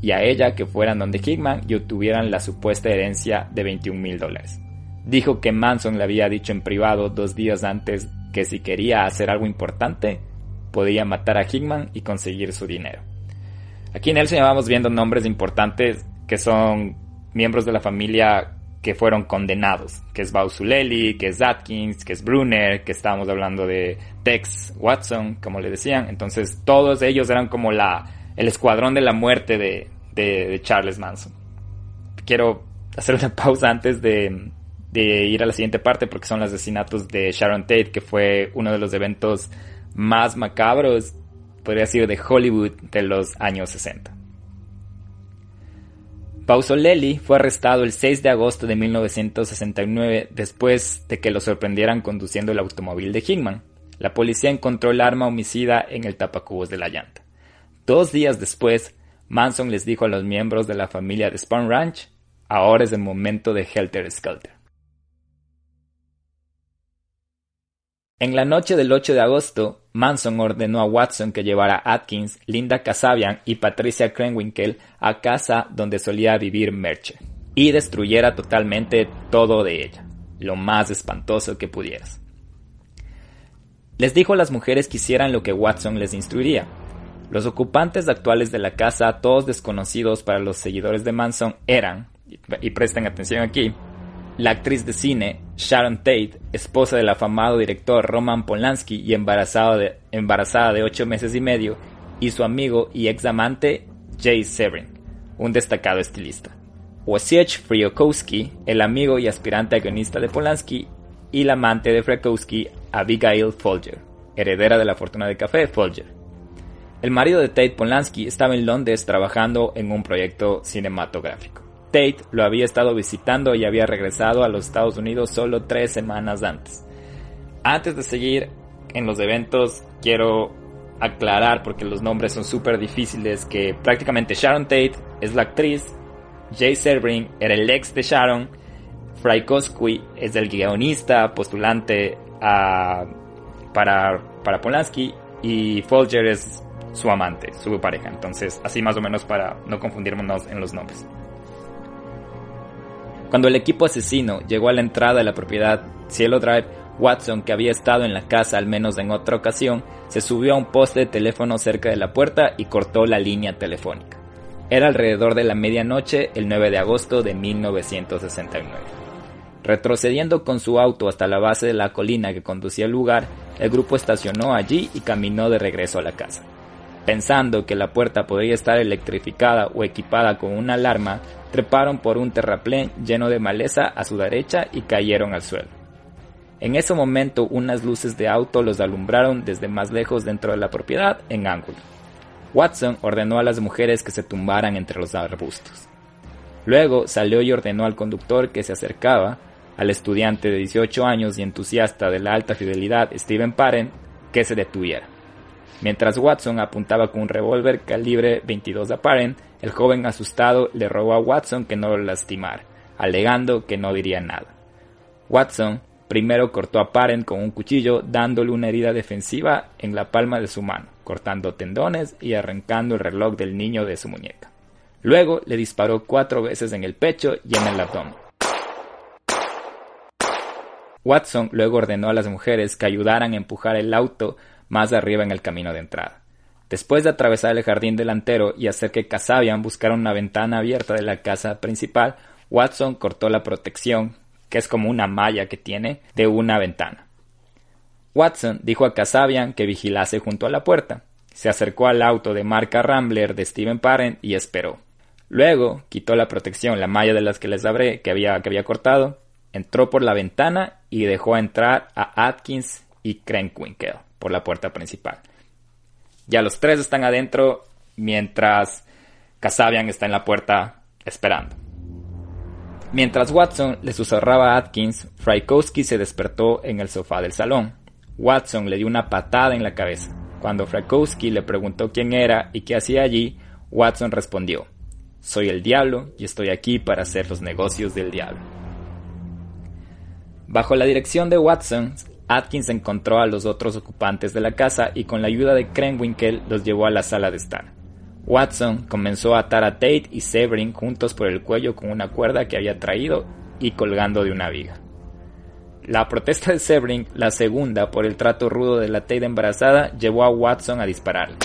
y a ella que fueran donde Hickman y obtuvieran la supuesta herencia de 21 mil dólares. Dijo que Manson le había dicho en privado dos días antes que si quería hacer algo importante, podía matar a Hickman y conseguir su dinero. Aquí en Nelson vamos viendo nombres importantes que son miembros de la familia que fueron condenados, que es Bausuleli, que es Atkins, que es Brunner, que estábamos hablando de Tex Watson, como le decían. Entonces todos ellos eran como la, el escuadrón de la muerte de, de, Charles Manson. Quiero hacer una pausa antes de, de ir a la siguiente parte porque son los asesinatos de Sharon Tate, que fue uno de los eventos más macabros, podría decir, de Hollywood de los años 60. Pausolelli fue arrestado el 6 de agosto de 1969 después de que lo sorprendieran conduciendo el automóvil de Hickman. La policía encontró el arma homicida en el tapacubos de la llanta. Dos días después, Manson les dijo a los miembros de la familia de Spawn Ranch, ahora es el momento de Helter Skelter. En la noche del 8 de agosto, Manson ordenó a Watson que llevara a Atkins, Linda Kasabian y Patricia Krenwinkel a casa donde solía vivir Merche y destruyera totalmente todo de ella, lo más espantoso que pudieras. Les dijo a las mujeres que hicieran lo que Watson les instruiría. Los ocupantes actuales de la casa, todos desconocidos para los seguidores de Manson, eran, y presten atención aquí, la actriz de cine Sharon Tate, esposa del afamado director Roman Polanski y embarazada de, embarazada de ocho meses y medio, y su amigo y ex amante Jay Severin, un destacado estilista. Wojciech Friokowski, el amigo y aspirante guionista de Polanski, y la amante de Friokowski, Abigail Folger, heredera de la fortuna de café Folger. El marido de Tate Polanski estaba en Londres trabajando en un proyecto cinematográfico. Tate lo había estado visitando y había regresado a los Estados Unidos solo tres semanas antes. Antes de seguir en los eventos, quiero aclarar, porque los nombres son súper difíciles, que prácticamente Sharon Tate es la actriz, Jay Sebring era el ex de Sharon, Frykowski es el guionista postulante para, para Polanski y Folger es su amante, su pareja. Entonces, así más o menos para no confundirnos en los nombres. Cuando el equipo asesino llegó a la entrada de la propiedad Cielo Drive, Watson, que había estado en la casa al menos en otra ocasión, se subió a un poste de teléfono cerca de la puerta y cortó la línea telefónica. Era alrededor de la medianoche el 9 de agosto de 1969. Retrocediendo con su auto hasta la base de la colina que conducía al lugar, el grupo estacionó allí y caminó de regreso a la casa. Pensando que la puerta podría estar electrificada o equipada con una alarma, treparon por un terraplén lleno de maleza a su derecha y cayeron al suelo. En ese momento unas luces de auto los alumbraron desde más lejos dentro de la propiedad en ángulo. Watson ordenó a las mujeres que se tumbaran entre los arbustos. Luego salió y ordenó al conductor que se acercaba, al estudiante de 18 años y entusiasta de la alta fidelidad Steven Parent, que se detuviera. Mientras Watson apuntaba con un revólver calibre 22 a Parent, el joven asustado le rogó a Watson que no lo lastimara, alegando que no diría nada. Watson primero cortó a Parent con un cuchillo dándole una herida defensiva en la palma de su mano, cortando tendones y arrancando el reloj del niño de su muñeca. Luego le disparó cuatro veces en el pecho y en el abdomen. Watson luego ordenó a las mujeres que ayudaran a empujar el auto más arriba en el camino de entrada. Después de atravesar el jardín delantero y hacer que Casabian buscara una ventana abierta de la casa principal, Watson cortó la protección, que es como una malla que tiene, de una ventana. Watson dijo a Casabian que vigilase junto a la puerta. Se acercó al auto de marca Rambler de Steven Parent y esperó. Luego quitó la protección, la malla de las que les hablé que había, que había cortado, entró por la ventana y dejó entrar a Atkins y Krenkwinkel por la puerta principal. Ya los tres están adentro mientras Kasabian está en la puerta esperando. Mientras Watson le susurraba a Atkins, Frykowski se despertó en el sofá del salón. Watson le dio una patada en la cabeza. Cuando Frykowski le preguntó quién era y qué hacía allí, Watson respondió, Soy el diablo y estoy aquí para hacer los negocios del diablo. Bajo la dirección de Watson, Atkins encontró a los otros ocupantes de la casa y con la ayuda de Krenwinkel los llevó a la sala de estar. Watson comenzó a atar a Tate y Severin juntos por el cuello con una cuerda que había traído y colgando de una viga. La protesta de Severin, la segunda por el trato rudo de la Tate embarazada, llevó a Watson a dispararle.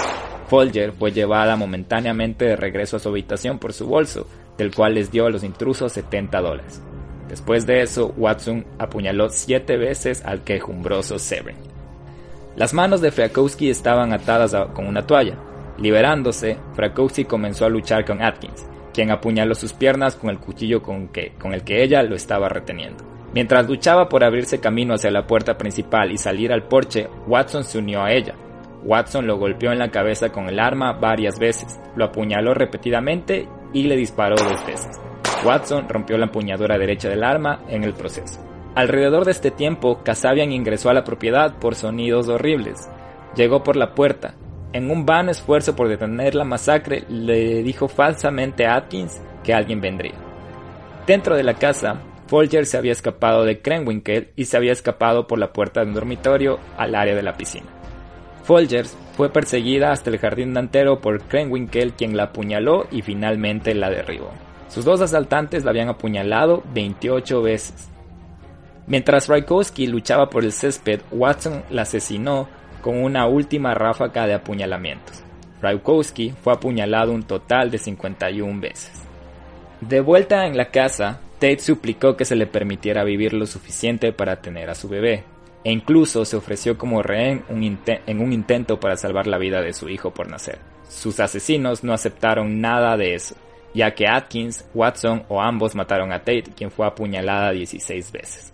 Folger fue llevada momentáneamente de regreso a su habitación por su bolso, del cual les dio a los intrusos 70 dólares. Después de eso, Watson apuñaló siete veces al quejumbroso Severin. Las manos de Frakowski estaban atadas con una toalla. Liberándose, Frakowski comenzó a luchar con Atkins, quien apuñaló sus piernas con el cuchillo con, que, con el que ella lo estaba reteniendo. Mientras luchaba por abrirse camino hacia la puerta principal y salir al porche, Watson se unió a ella. Watson lo golpeó en la cabeza con el arma varias veces, lo apuñaló repetidamente y le disparó dos veces. Watson rompió la empuñadura derecha del arma en el proceso. Alrededor de este tiempo, Kasabian ingresó a la propiedad por sonidos horribles. Llegó por la puerta. En un vano esfuerzo por detener la masacre, le dijo falsamente a Atkins que alguien vendría. Dentro de la casa, Folger se había escapado de Krenwinkel y se había escapado por la puerta de un dormitorio al área de la piscina. Folgers fue perseguida hasta el jardín delantero por Krenwinkel quien la apuñaló y finalmente la derribó. Sus dos asaltantes la habían apuñalado 28 veces. Mientras Raikowski luchaba por el césped, Watson la asesinó con una última ráfaga de apuñalamientos. Raikowski fue apuñalado un total de 51 veces. De vuelta en la casa, Tate suplicó que se le permitiera vivir lo suficiente para tener a su bebé, e incluso se ofreció como rehén en un intento para salvar la vida de su hijo por nacer. Sus asesinos no aceptaron nada de eso, ya que Atkins, Watson o ambos mataron a Tate, quien fue apuñalada 16 veces.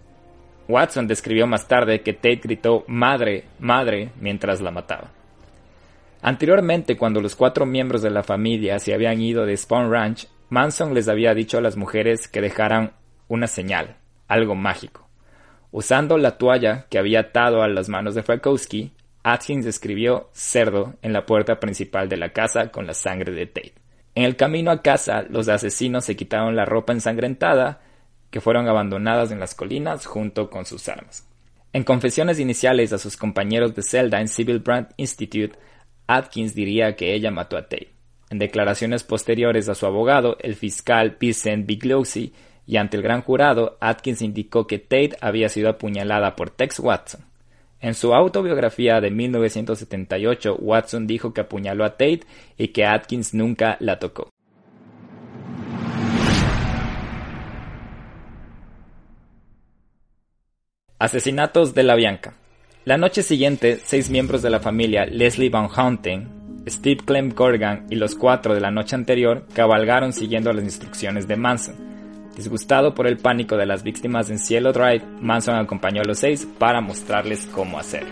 Watson describió más tarde que Tate gritó Madre, madre mientras la mataba. Anteriormente, cuando los cuatro miembros de la familia se habían ido de Spawn Ranch, Manson les había dicho a las mujeres que dejaran una señal, algo mágico. Usando la toalla que había atado a las manos de Frykowski, Atkins escribió cerdo en la puerta principal de la casa con la sangre de Tate. En el camino a casa, los asesinos se quitaron la ropa ensangrentada que fueron abandonadas en las colinas junto con sus armas. En confesiones iniciales a sus compañeros de celda en Civil Brand Institute, Atkins diría que ella mató a Tate. En declaraciones posteriores a su abogado, el fiscal Vincent Bigliosi, y ante el gran jurado, Atkins indicó que Tate había sido apuñalada por Tex Watson. En su autobiografía de 1978, Watson dijo que apuñaló a Tate y que Atkins nunca la tocó. Asesinatos de la Bianca. La noche siguiente, seis miembros de la familia, Leslie Van Houten, Steve Clem Corrigan y los cuatro de la noche anterior, cabalgaron siguiendo las instrucciones de Manson Disgustado por el pánico de las víctimas en Cielo Drive, Manson acompañó a los seis para mostrarles cómo hacerlo.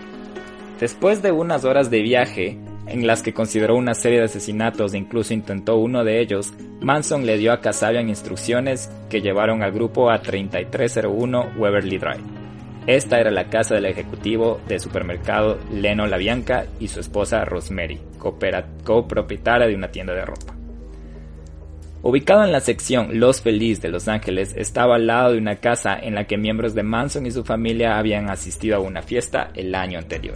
Después de unas horas de viaje, en las que consideró una serie de asesinatos e incluso intentó uno de ellos, Manson le dio a Kasabian instrucciones que llevaron al grupo a 3301 Weberly Drive. Esta era la casa del ejecutivo de supermercado Leno LaBianca y su esposa Rosemary, copropietaria de una tienda de ropa. Ubicado en la sección Los Feliz de Los Ángeles, estaba al lado de una casa en la que miembros de Manson y su familia habían asistido a una fiesta el año anterior.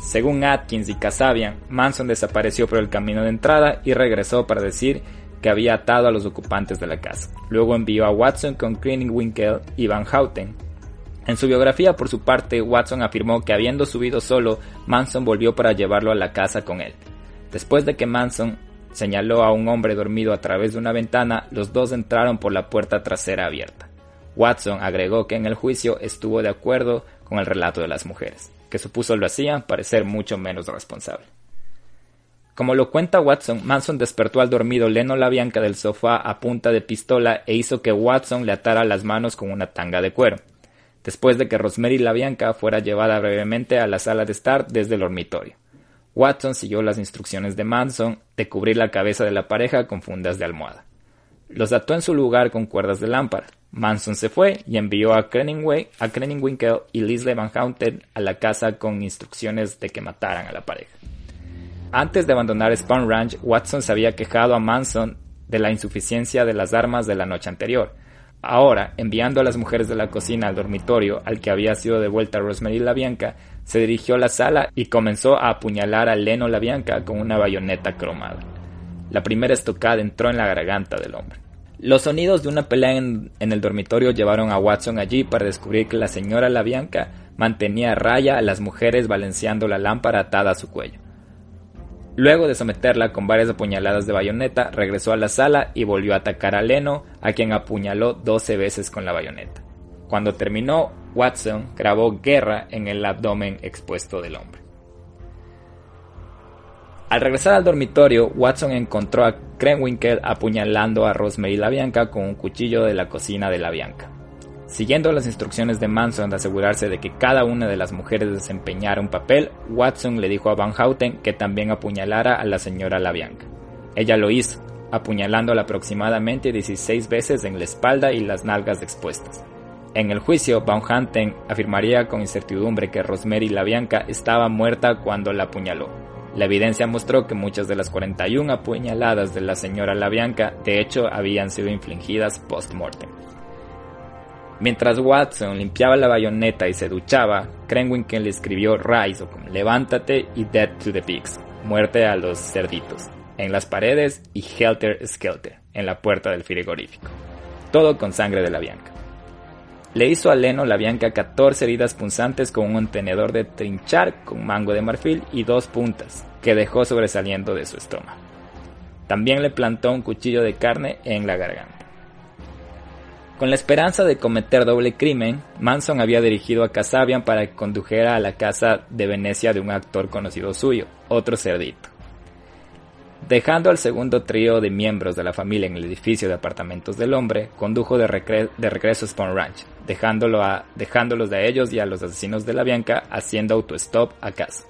Según Atkins y Kasabian, Manson desapareció por el camino de entrada y regresó para decir que había atado a los ocupantes de la casa. Luego envió a Watson con Winkle y Van Houten. En su biografía, por su parte, Watson afirmó que habiendo subido solo, Manson volvió para llevarlo a la casa con él. Después de que Manson señaló a un hombre dormido a través de una ventana, los dos entraron por la puerta trasera abierta. Watson agregó que en el juicio estuvo de acuerdo con el relato de las mujeres, que supuso lo hacía parecer mucho menos responsable. Como lo cuenta Watson, Manson despertó al dormido Leno Bianca del sofá a punta de pistola e hizo que Watson le atara las manos con una tanga de cuero, después de que Rosemary Bianca fuera llevada brevemente a la sala de estar desde el dormitorio. Watson siguió las instrucciones de Manson de cubrir la cabeza de la pareja con fundas de almohada. Los ató en su lugar con cuerdas de lámpara. Manson se fue y envió a Kreningwinkel y Leslie Van Houten a la casa con instrucciones de que mataran a la pareja. Antes de abandonar Spawn Ranch, Watson se había quejado a Manson de la insuficiencia de las armas de la noche anterior. Ahora, enviando a las mujeres de la cocina al dormitorio al que había sido devuelta Rosemary Bianca, se dirigió a la sala y comenzó a apuñalar a Leno Bianca con una bayoneta cromada. La primera estocada entró en la garganta del hombre. Los sonidos de una pelea en, el dormitorio llevaron a Watson allí para descubrir que la señora Bianca mantenía a raya a las mujeres balanceando la lámpara atada a su cuello. Luego de someterla con varias apuñaladas de bayoneta, regresó a la sala y volvió a atacar a Leno, a quien apuñaló 12 veces con la bayoneta. Cuando terminó, Watson grabó guerra en el abdomen expuesto del hombre. Al regresar al dormitorio, Watson encontró a Krenwinkel apuñalando a Rosemary LaBianca con un cuchillo de la cocina de LaBianca. Siguiendo las instrucciones de Manson de asegurarse de que cada una de las mujeres desempeñara un papel, Watson le dijo a Van Houten que también apuñalara a la señora LaBianca. Ella lo hizo, apuñalándola aproximadamente 16 veces en la espalda y las nalgas expuestas. En el juicio, Van Houten afirmaría con incertidumbre que Rosemary LaBianca estaba muerta cuando la apuñaló. La evidencia mostró que muchas de las 41 apuñaladas de la señora LaBianca de hecho habían sido infligidas post-mortem. Mientras Watson limpiaba la bayoneta y se duchaba, Krenwinkel le escribió Rise o Levántate y Dead to the Pigs, muerte a los cerditos, en las paredes y Helter Skelter, en la puerta del frigorífico. Todo con sangre de la Bianca. Le hizo a Leno la Bianca 14 heridas punzantes con un tenedor de trinchar con mango de marfil y dos puntas, que dejó sobresaliendo de su estómago. También le plantó un cuchillo de carne en la garganta. Con la esperanza de cometer doble crimen, Manson había dirigido a Casabian para que condujera a la casa de Venecia de un actor conocido suyo, otro cerdito. Dejando al segundo trío de miembros de la familia en el edificio de apartamentos del hombre, condujo de, regreso a Spawn Ranch, dejándolo a, dejándolos de ellos y a los asesinos de la Bianca haciendo autostop a casa.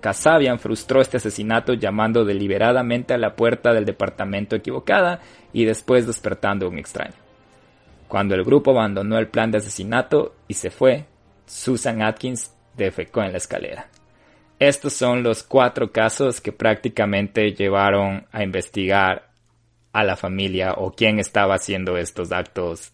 Casabian frustró este asesinato llamando deliberadamente a la puerta del departamento equivocada y después despertando a un extraño. Cuando el grupo abandonó el plan de asesinato y se fue, Susan Atkins defecó en la escalera. Estos son los cuatro casos que prácticamente llevaron a investigar a la familia o quién estaba haciendo estos actos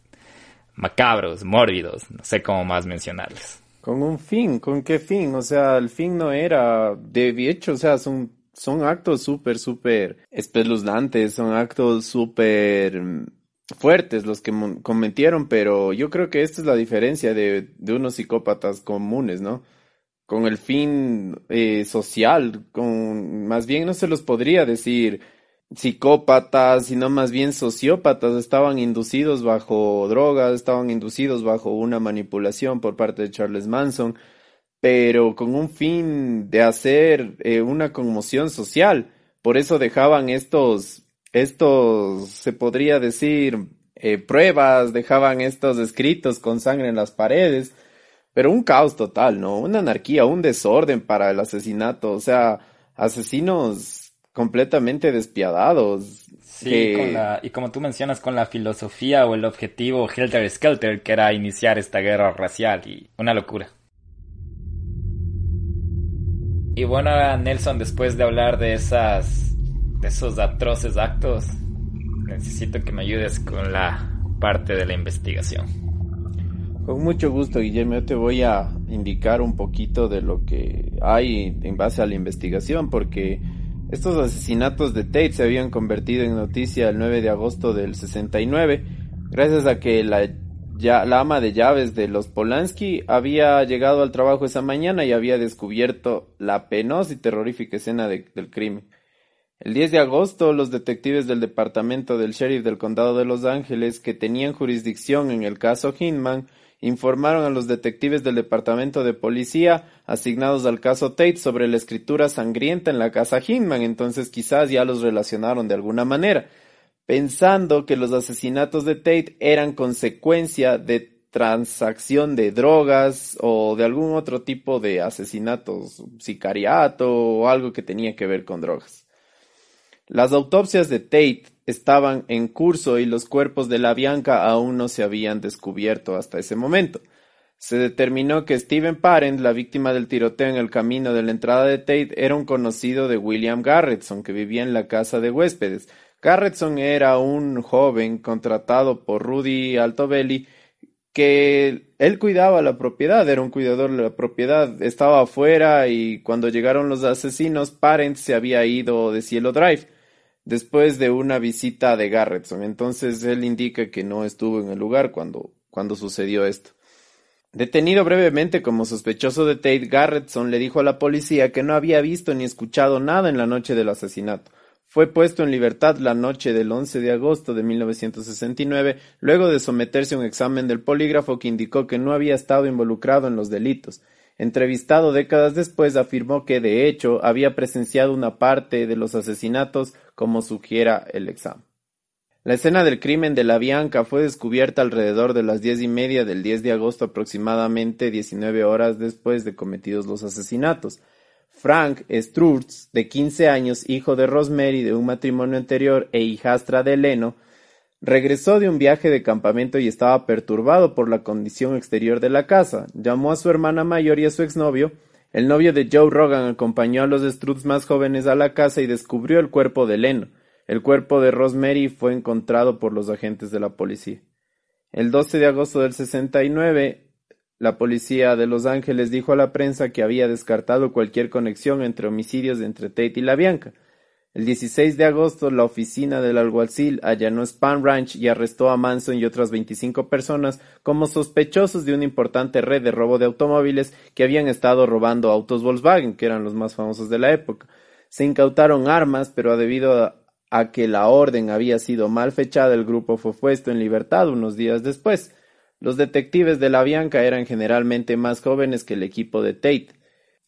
macabros, mórbidos, no sé cómo más mencionarles. Con un fin, ¿con qué fin? O sea, el fin no era de hecho, o sea, son, son actos súper, súper espeluznantes, son actos súper fuertes los que cometieron, pero yo creo que esta es la diferencia de, de unos psicópatas comunes, ¿no? Con el fin eh, social, con más bien no se los podría decir psicópatas, sino más bien sociópatas, estaban inducidos bajo drogas, estaban inducidos bajo una manipulación por parte de Charles Manson, pero con un fin de hacer eh, una conmoción social. Por eso dejaban estos estos, se podría decir, eh, pruebas, dejaban estos escritos con sangre en las paredes, pero un caos total, ¿no? Una anarquía, un desorden para el asesinato, o sea, asesinos completamente despiadados. Sí, y como tú mencionas, con la filosofía o el objetivo Helter Skelter, que era iniciar esta guerra racial y una locura. Y bueno, Nelson, después de hablar de esas de esos atroces actos, necesito que me ayudes con la parte de la investigación. Con mucho gusto, Guillermo. Yo te voy a indicar un poquito de lo que hay en base a la investigación, porque estos asesinatos de Tate se habían convertido en noticia el 9 de agosto del 69, gracias a que la, ya, ama de llaves de los Polanski había llegado al trabajo esa mañana y había descubierto la penosa y terrorífica escena del crimen. El 10 de agosto, los detectives del departamento del sheriff del condado de Los Ángeles, que tenían jurisdicción en el caso Hinman, informaron a los detectives del departamento de policía asignados al caso Tate sobre la escritura sangrienta en la casa Hinman, entonces quizás ya los relacionaron de alguna manera, pensando que los asesinatos de Tate eran consecuencia de transacción de drogas o de algún otro tipo de asesinatos, sicariato o algo que tenía que ver con drogas. Las autopsias de Tate estaban en curso y los cuerpos de la Bianca aún no se habían descubierto hasta ese momento. Se determinó que Steven Parent, la víctima del tiroteo en el camino de la entrada de Tate, era un conocido de William Garretson, que vivía en la casa de huéspedes. Garretson era un joven contratado por Rudy Altobelli que él cuidaba la propiedad, era un cuidador de la propiedad, estaba afuera y cuando llegaron los asesinos, Parent se había ido de Cielo Drive después de una visita de Garretson. Entonces él indica que no estuvo en el lugar cuando, cuando sucedió esto. Detenido brevemente como sospechoso de Tate, Garretson le dijo a la policía que no había visto ni escuchado nada en la noche del asesinato. Fue puesto en libertad la noche del 11 de agosto de 1969, luego de someterse a un examen del polígrafo que indicó que no había estado involucrado en los delitos. Entrevistado décadas después, afirmó que, de hecho, había presenciado una parte de los asesinatos como sugiera el examen. La escena del crimen de la Bianca fue descubierta alrededor de las diez y media del 10 de agosto, aproximadamente 19 horas después de cometidos los asesinatos. Frank Sturz, de 15 años, hijo de Rosemary de un matrimonio anterior e hijastra de Leno, regresó de un viaje de campamento y estaba perturbado por la condición exterior de la casa. Llamó a su hermana mayor y a su exnovio. El novio de Joe Rogan acompañó a los Strutz más jóvenes a la casa y descubrió el cuerpo de Leno. El cuerpo de Rosemary fue encontrado por los agentes de la policía. El 12 de agosto del 69, la policía de Los Ángeles dijo a la prensa que había descartado cualquier conexión entre homicidios entre Tate y la Bianca. El 16 de agosto, la oficina del alguacil allanó Span Ranch y arrestó a Manson y otras 25 personas como sospechosos de una importante red de robo de automóviles que habían estado robando autos Volkswagen, que eran los más famosos de la época. Se incautaron armas, pero debido a, a que la orden había sido mal fechada, el grupo fue puesto en libertad unos días después. Los detectives de la Bianca eran generalmente más jóvenes que el equipo de Tate.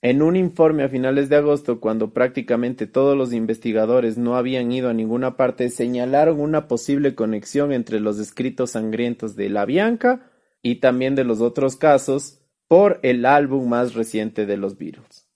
En un informe a finales de agosto, cuando prácticamente todos los investigadores no habían ido a ninguna parte, señalaron una posible conexión entre los escritos sangrientos de la Bianca y también de los otros casos por el álbum más reciente de los Beatles.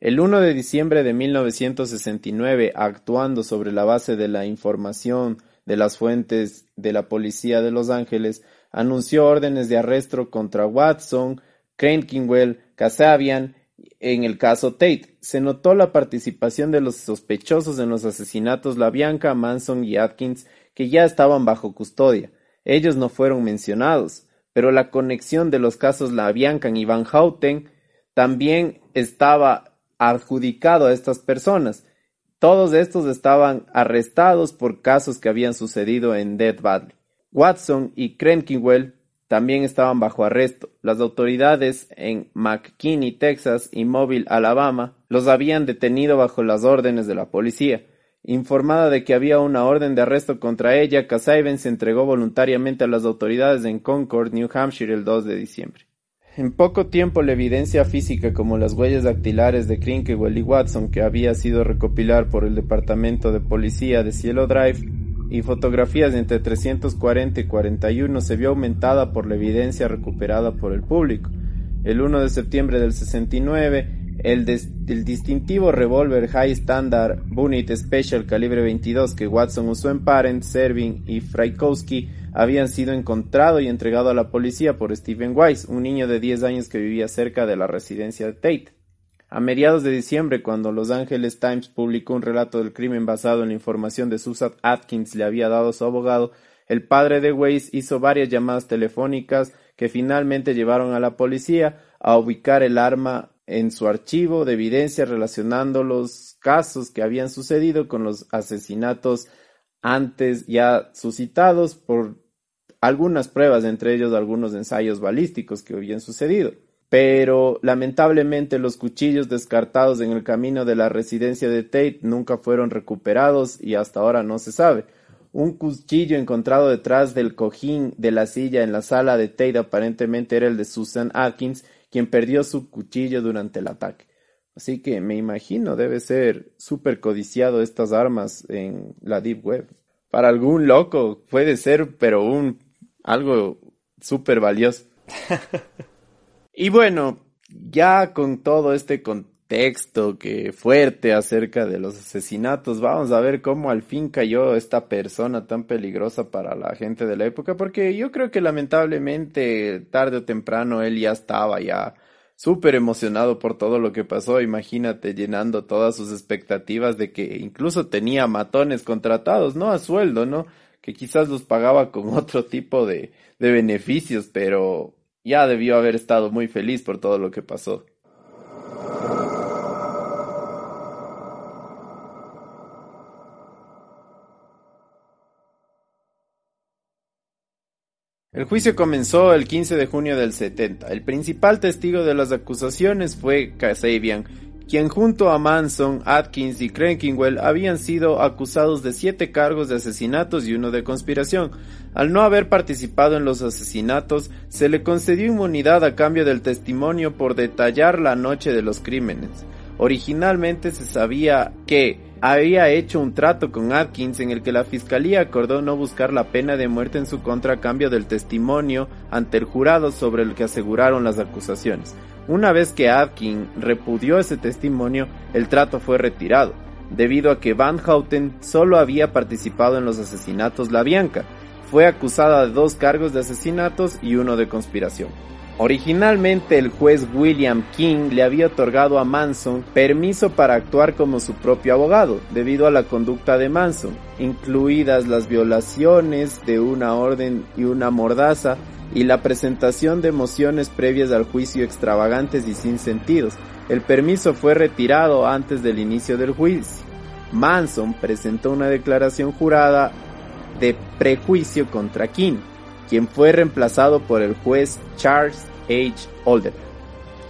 El 1 de diciembre de 1969, actuando sobre la base de la información de las fuentes de la policía de Los Ángeles, anunció órdenes de arresto contra Watson, Crankingwell, Kasabian en el caso Tate. Se notó la participación de los sospechosos en los asesinatos La Bianca, Manson y Atkins, que ya estaban bajo custodia. Ellos no fueron mencionados, pero la conexión de los casos La Bianca y Van Houten también estaba adjudicado a estas personas. Todos estos estaban arrestados por casos que habían sucedido en Death Valley. Watson y Krenkinwell también estaban bajo arresto. Las autoridades en McKinney, Texas y Mobile, Alabama, los habían detenido bajo las órdenes de la policía. Informada de que había una orden de arresto contra ella, Casaiben se entregó voluntariamente a las autoridades en Concord, New Hampshire, el 2 de diciembre. En poco tiempo la evidencia física como las huellas dactilares de Crinkewell y Watson que había sido recopilar por el Departamento de Policía de Cielo Drive y fotografías de entre 340 y 41 se vio aumentada por la evidencia recuperada por el público. El 1 de septiembre del 69, el, el distintivo revólver High Standard Bunit Special calibre 22 que Watson usó en Parent, Serving y Frykowski habían sido encontrado y entregado a la policía por Stephen Weiss, un niño de 10 años que vivía cerca de la residencia de Tate. A mediados de diciembre, cuando Los Angeles Times publicó un relato del crimen basado en la información de Susan Atkins le había dado a su abogado, el padre de Weiss hizo varias llamadas telefónicas que finalmente llevaron a la policía a ubicar el arma en su archivo de evidencia relacionando los casos que habían sucedido con los asesinatos antes ya suscitados por algunas pruebas, entre ellos algunos ensayos balísticos que habían sucedido. Pero lamentablemente los cuchillos descartados en el camino de la residencia de Tate nunca fueron recuperados y hasta ahora no se sabe. Un cuchillo encontrado detrás del cojín de la silla en la sala de Tate aparentemente era el de Susan Atkins, quien perdió su cuchillo durante el ataque. Así que me imagino debe ser súper codiciado estas armas en la Deep Web. Para algún loco puede ser, pero un algo súper valioso. y bueno, ya con todo este contexto que fuerte acerca de los asesinatos, vamos a ver cómo al fin cayó esta persona tan peligrosa para la gente de la época, porque yo creo que lamentablemente tarde o temprano él ya estaba ya súper emocionado por todo lo que pasó, imagínate llenando todas sus expectativas de que incluso tenía matones contratados, ¿no? A sueldo, ¿no? que quizás los pagaba con otro tipo de, de beneficios, pero ya debió haber estado muy feliz por todo lo que pasó. El juicio comenzó el 15 de junio del 70. El principal testigo de las acusaciones fue Kasabian, quien junto a Manson, Atkins y Krenkingwell habían sido acusados de siete cargos de asesinatos y uno de conspiración. Al no haber participado en los asesinatos, se le concedió inmunidad a cambio del testimonio por detallar la noche de los crímenes. Originalmente se sabía que había hecho un trato con Atkins en el que la fiscalía acordó no buscar la pena de muerte en su contra a cambio del testimonio ante el jurado sobre el que aseguraron las acusaciones. Una vez que Atkins repudió ese testimonio, el trato fue retirado, debido a que Van Houten solo había participado en los asesinatos La Bianca. Fue acusada de dos cargos de asesinatos y uno de conspiración. Originalmente el juez William King le había otorgado a Manson permiso para actuar como su propio abogado, debido a la conducta de Manson, incluidas las violaciones de una orden y una mordaza y la presentación de mociones previas al juicio extravagantes y sin sentidos. El permiso fue retirado antes del inicio del juicio. Manson presentó una declaración jurada de prejuicio contra King, quien fue reemplazado por el juez Charles H. Holder.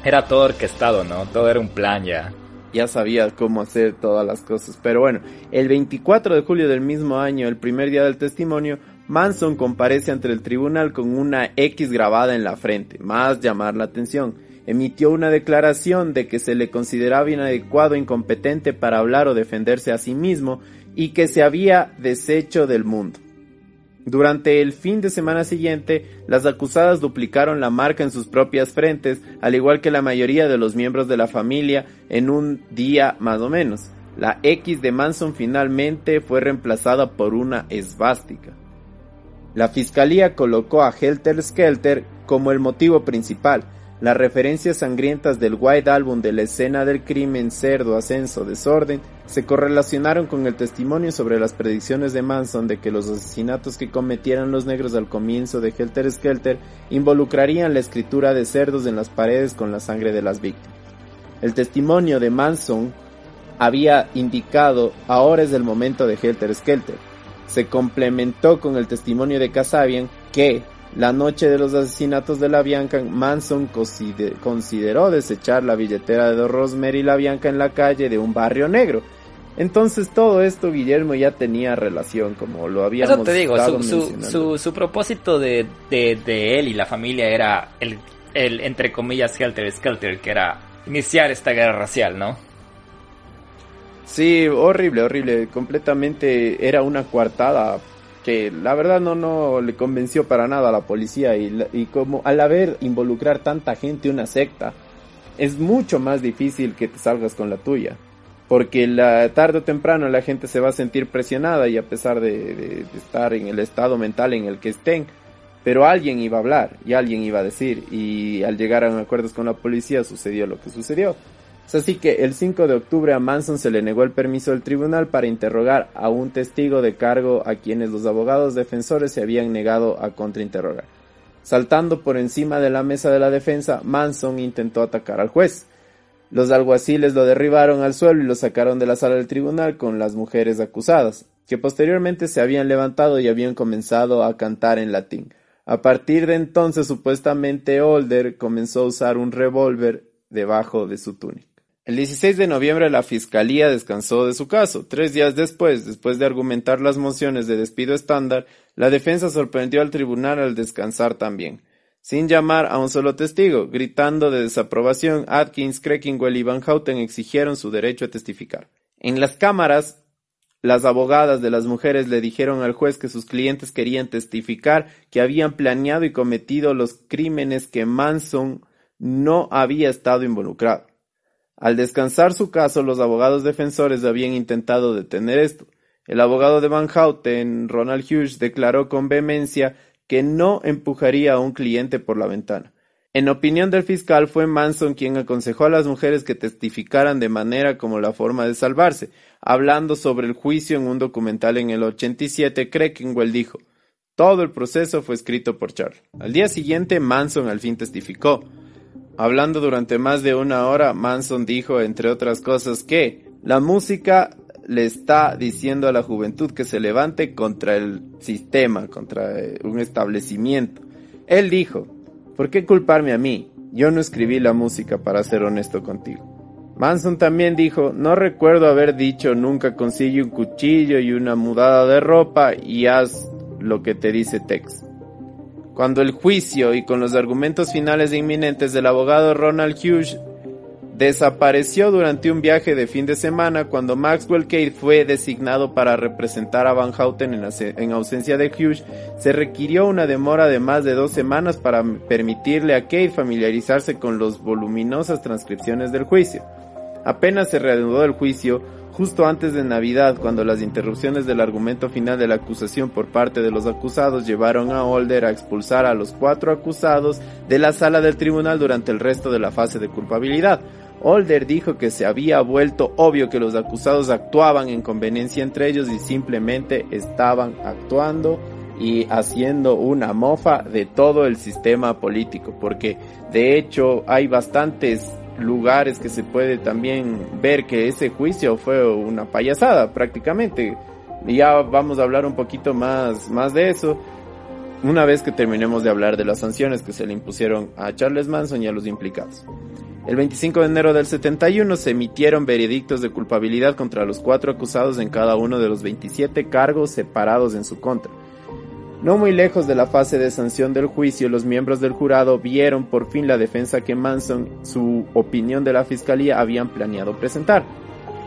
Era todo orquestado, ¿no? Todo era un plan ya. Ya sabía cómo hacer todas las cosas. Pero bueno, el 24 de julio del mismo año, el primer día del testimonio, Manson comparece ante el tribunal con una X grabada en la frente, más llamar la atención. Emitió una declaración de que se le consideraba inadecuado e incompetente para hablar o defenderse a sí mismo y que se había deshecho del mundo. Durante el fin de semana siguiente, las acusadas duplicaron la marca en sus propias frentes, al igual que la mayoría de los miembros de la familia, en un día más o menos. La X de Manson finalmente fue reemplazada por una esvástica. La fiscalía colocó a Helter Skelter como el motivo principal. Las referencias sangrientas del White Album de la escena del crimen, cerdo, ascenso, desorden, se correlacionaron con el testimonio sobre las predicciones de Manson de que los asesinatos que cometieran los negros al comienzo de Helter Skelter involucrarían la escritura de cerdos en las paredes con la sangre de las víctimas. El testimonio de Manson había indicado ahora es el momento de Helter Skelter se complementó con el testimonio de Kasabian que la noche de los asesinatos de la Bianca, Manson consideró desechar la billetera de Rosemary la Bianca en la calle de un barrio negro. Entonces todo esto Guillermo ya tenía relación, como lo habíamos Eso te digo, su, su, propósito de, de, él y la familia era el, el, entre comillas, Helter Skelter, que era iniciar esta guerra racial, ¿no? Sí, horrible, horrible. Completamente era una coartada que la verdad no, no le convenció para nada a la policía y, y como al haber involucrar tanta gente una secta, es mucho más difícil que te salgas con la tuya. Porque la, tarde o temprano la gente se va a sentir presionada y a pesar de, de estar en el estado mental en el que estén, pero alguien iba a hablar y alguien iba a decir y al llegar a acuerdos con la policía sucedió lo que sucedió. Así que el 5 de octubre a Manson se le negó el permiso del tribunal para interrogar a un testigo de cargo a quienes los abogados defensores se habían negado a contrainterrogar. Saltando por encima de la mesa de la defensa, Manson intentó atacar al juez. Los alguaciles lo derribaron al suelo y lo sacaron de la sala del tribunal con las mujeres acusadas, que posteriormente se habían levantado y habían comenzado a cantar en latín. A partir de entonces, supuestamente Holder comenzó a usar un revólver debajo de su túnica. El 16 de noviembre la Fiscalía descansó de su caso. Tres días después, después de argumentar las mociones de despido estándar, la defensa sorprendió al tribunal al descansar también. Sin llamar a un solo testigo, gritando de desaprobación, Atkins, Krekingwell y Van Houten exigieron su derecho a testificar. En las cámaras, las abogadas de las mujeres le dijeron al juez que sus clientes querían testificar que habían planeado y cometido los crímenes que Manson no había estado involucrado. Al descansar su caso, los abogados defensores habían intentado detener esto. El abogado de Van Houten, Ronald Hughes, declaró con vehemencia que no empujaría a un cliente por la ventana. En opinión del fiscal, fue Manson quien aconsejó a las mujeres que testificaran de manera como la forma de salvarse. Hablando sobre el juicio en un documental en el 87, Kreckenwell dijo, todo el proceso fue escrito por Charles. Al día siguiente, Manson al fin testificó. Hablando durante más de una hora, Manson dijo, entre otras cosas, que la música le está diciendo a la juventud que se levante contra el sistema, contra eh, un establecimiento. Él dijo, ¿por qué culparme a mí? Yo no escribí la música para ser honesto contigo. Manson también dijo, no recuerdo haber dicho nunca consigue un cuchillo y una mudada de ropa y haz lo que te dice Tex. Cuando el juicio y con los argumentos finales inminentes del abogado Ronald Hughes desapareció durante un viaje de fin de semana cuando Maxwell Cade fue designado para representar a Van Houten en, ausencia de Hughes, se requirió una demora de más de dos semanas para permitirle a Cade familiarizarse con las voluminosas transcripciones del juicio. Apenas se reanudó el juicio, justo antes de Navidad, cuando las interrupciones del argumento final de la acusación por parte de los acusados llevaron a Holder a expulsar a los cuatro acusados de la sala del tribunal durante el resto de la fase de culpabilidad. Holder dijo que se había vuelto obvio que los acusados actuaban en conveniencia entre ellos y simplemente estaban actuando y haciendo una mofa de todo el sistema político, porque de hecho hay bastantes lugares que se puede también ver que ese juicio fue una payasada prácticamente. Ya vamos a hablar un poquito más, más de eso una vez que terminemos de hablar de las sanciones que se le impusieron a Charles Manson y a los implicados. El 25 de enero del 71 se emitieron veredictos de culpabilidad contra los cuatro acusados en cada uno de los 27 cargos separados en su contra. No muy lejos de la fase de sanción del juicio, los miembros del jurado vieron por fin la defensa que Manson, su opinión de la fiscalía, habían planeado presentar.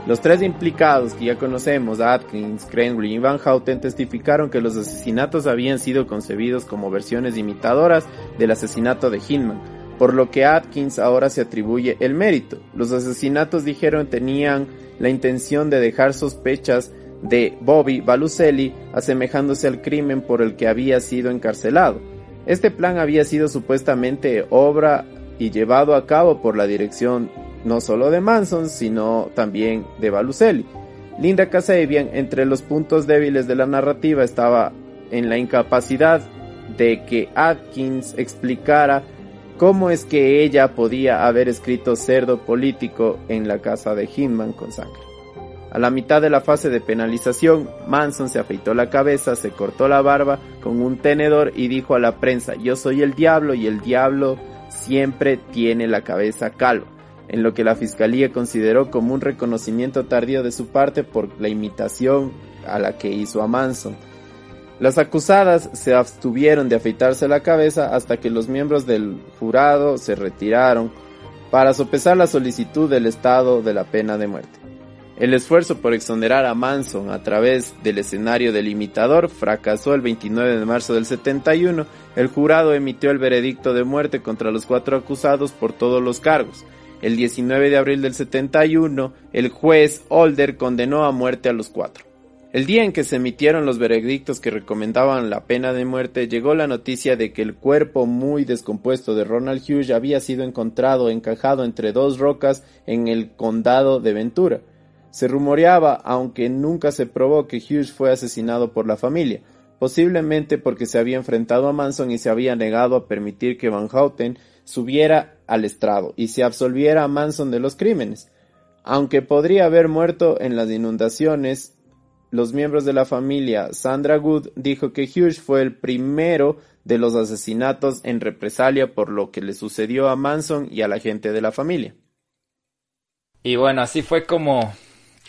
Los tres implicados que ya conocemos, Atkins, Crenwell y Van Houten, testificaron que los asesinatos habían sido concebidos como versiones imitadoras del asesinato de Hinman, por lo que Atkins ahora se atribuye el mérito. Los asesinatos dijeron tenían la intención de dejar sospechas de Bobby Baluselli, asemejándose al crimen por el que había sido encarcelado. Este plan había sido supuestamente obra y llevado a cabo por la dirección no solo de Manson, sino también de Baluselli. Linda Kasabian, entre los puntos débiles de la narrativa, estaba en la incapacidad de que Atkins explicara cómo es que ella podía haber escrito cerdo político en la casa de Hinman con sangre. A la mitad de la fase de penalización, Manson se afeitó la cabeza, se cortó la barba con un tenedor y dijo a la prensa, yo soy el diablo y el diablo siempre tiene la cabeza calva, en lo que la fiscalía consideró como un reconocimiento tardío de su parte por la imitación a la que hizo a Manson. Las acusadas se abstuvieron de afeitarse la cabeza hasta que los miembros del jurado se retiraron para sopesar la solicitud del Estado de la pena de muerte. El esfuerzo por exonerar a Manson a través del escenario del imitador fracasó el 29 de marzo del 71. El jurado emitió el veredicto de muerte contra los cuatro acusados por todos los cargos. El 19 de abril del 71, el juez Holder condenó a muerte a los cuatro. El día en que se emitieron los veredictos que recomendaban la pena de muerte, llegó la noticia de que el cuerpo muy descompuesto de Ronald Hughes había sido encontrado encajado entre dos rocas en el condado de Ventura. Se rumoreaba, aunque nunca se probó, que Hughes fue asesinado por la familia, posiblemente porque se había enfrentado a Manson y se había negado a permitir que Van Houten subiera al estrado y se absolviera a Manson de los crímenes. Aunque podría haber muerto en las inundaciones, los miembros de la familia Sandra Good dijo que Hughes fue el primero de los asesinatos en represalia por lo que le sucedió a Manson y a la gente de la familia. Y bueno, así fue como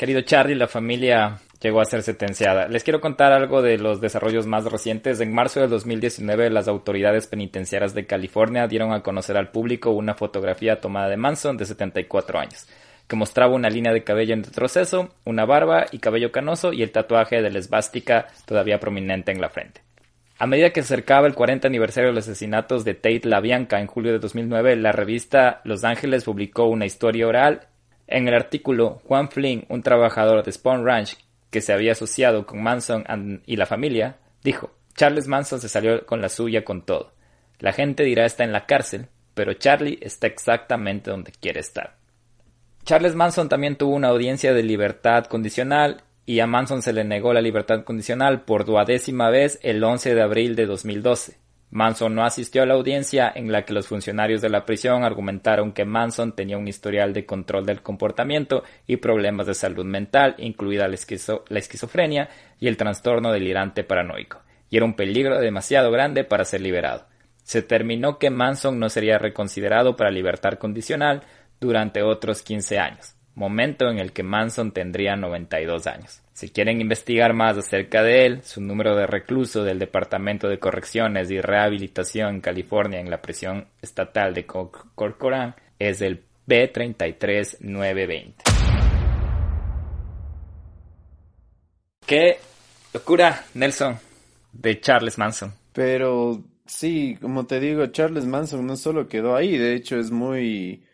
Querido Charlie, la familia llegó a ser sentenciada. Les quiero contar algo de los desarrollos más recientes. En marzo de 2019, las autoridades penitenciarias de California dieron a conocer al público una fotografía tomada de Manson de 74 años, que mostraba una línea de cabello en retroceso, una barba y cabello canoso y el tatuaje de la esvástica todavía prominente en la frente. A medida que acercaba el 40 aniversario de los asesinatos de Tate LaBianca en julio de 2009, la revista Los Ángeles publicó una historia oral en el artículo, Juan Flynn, un trabajador de Spawn Ranch que se había asociado con Manson y la familia, dijo, Charles Manson se salió con la suya con todo. La gente dirá está en la cárcel, pero Charlie está exactamente donde quiere estar. Charles Manson también tuvo una audiencia de libertad condicional y a Manson se le negó la libertad condicional por duodécima vez el 11 de abril de 2012. Manson no asistió a la audiencia en la que los funcionarios de la prisión argumentaron que Manson tenía un historial de control del comportamiento y problemas de salud mental, incluida la, esquizofrenia y el trastorno delirante paranoico, y era un peligro demasiado grande para ser liberado. se determinó que Manson no sería reconsiderado para libertad condicional durante otros 15 años, momento en el que Manson tendría 92 años. Si quieren investigar más acerca de él, su número de recluso del Departamento de Correcciones y Rehabilitación en California en la prisión estatal de Corcoran es el B33920. Qué locura, Nelson, de Charles Manson. Pero sí, como te digo, Charles Manson no solo quedó ahí, de hecho es muy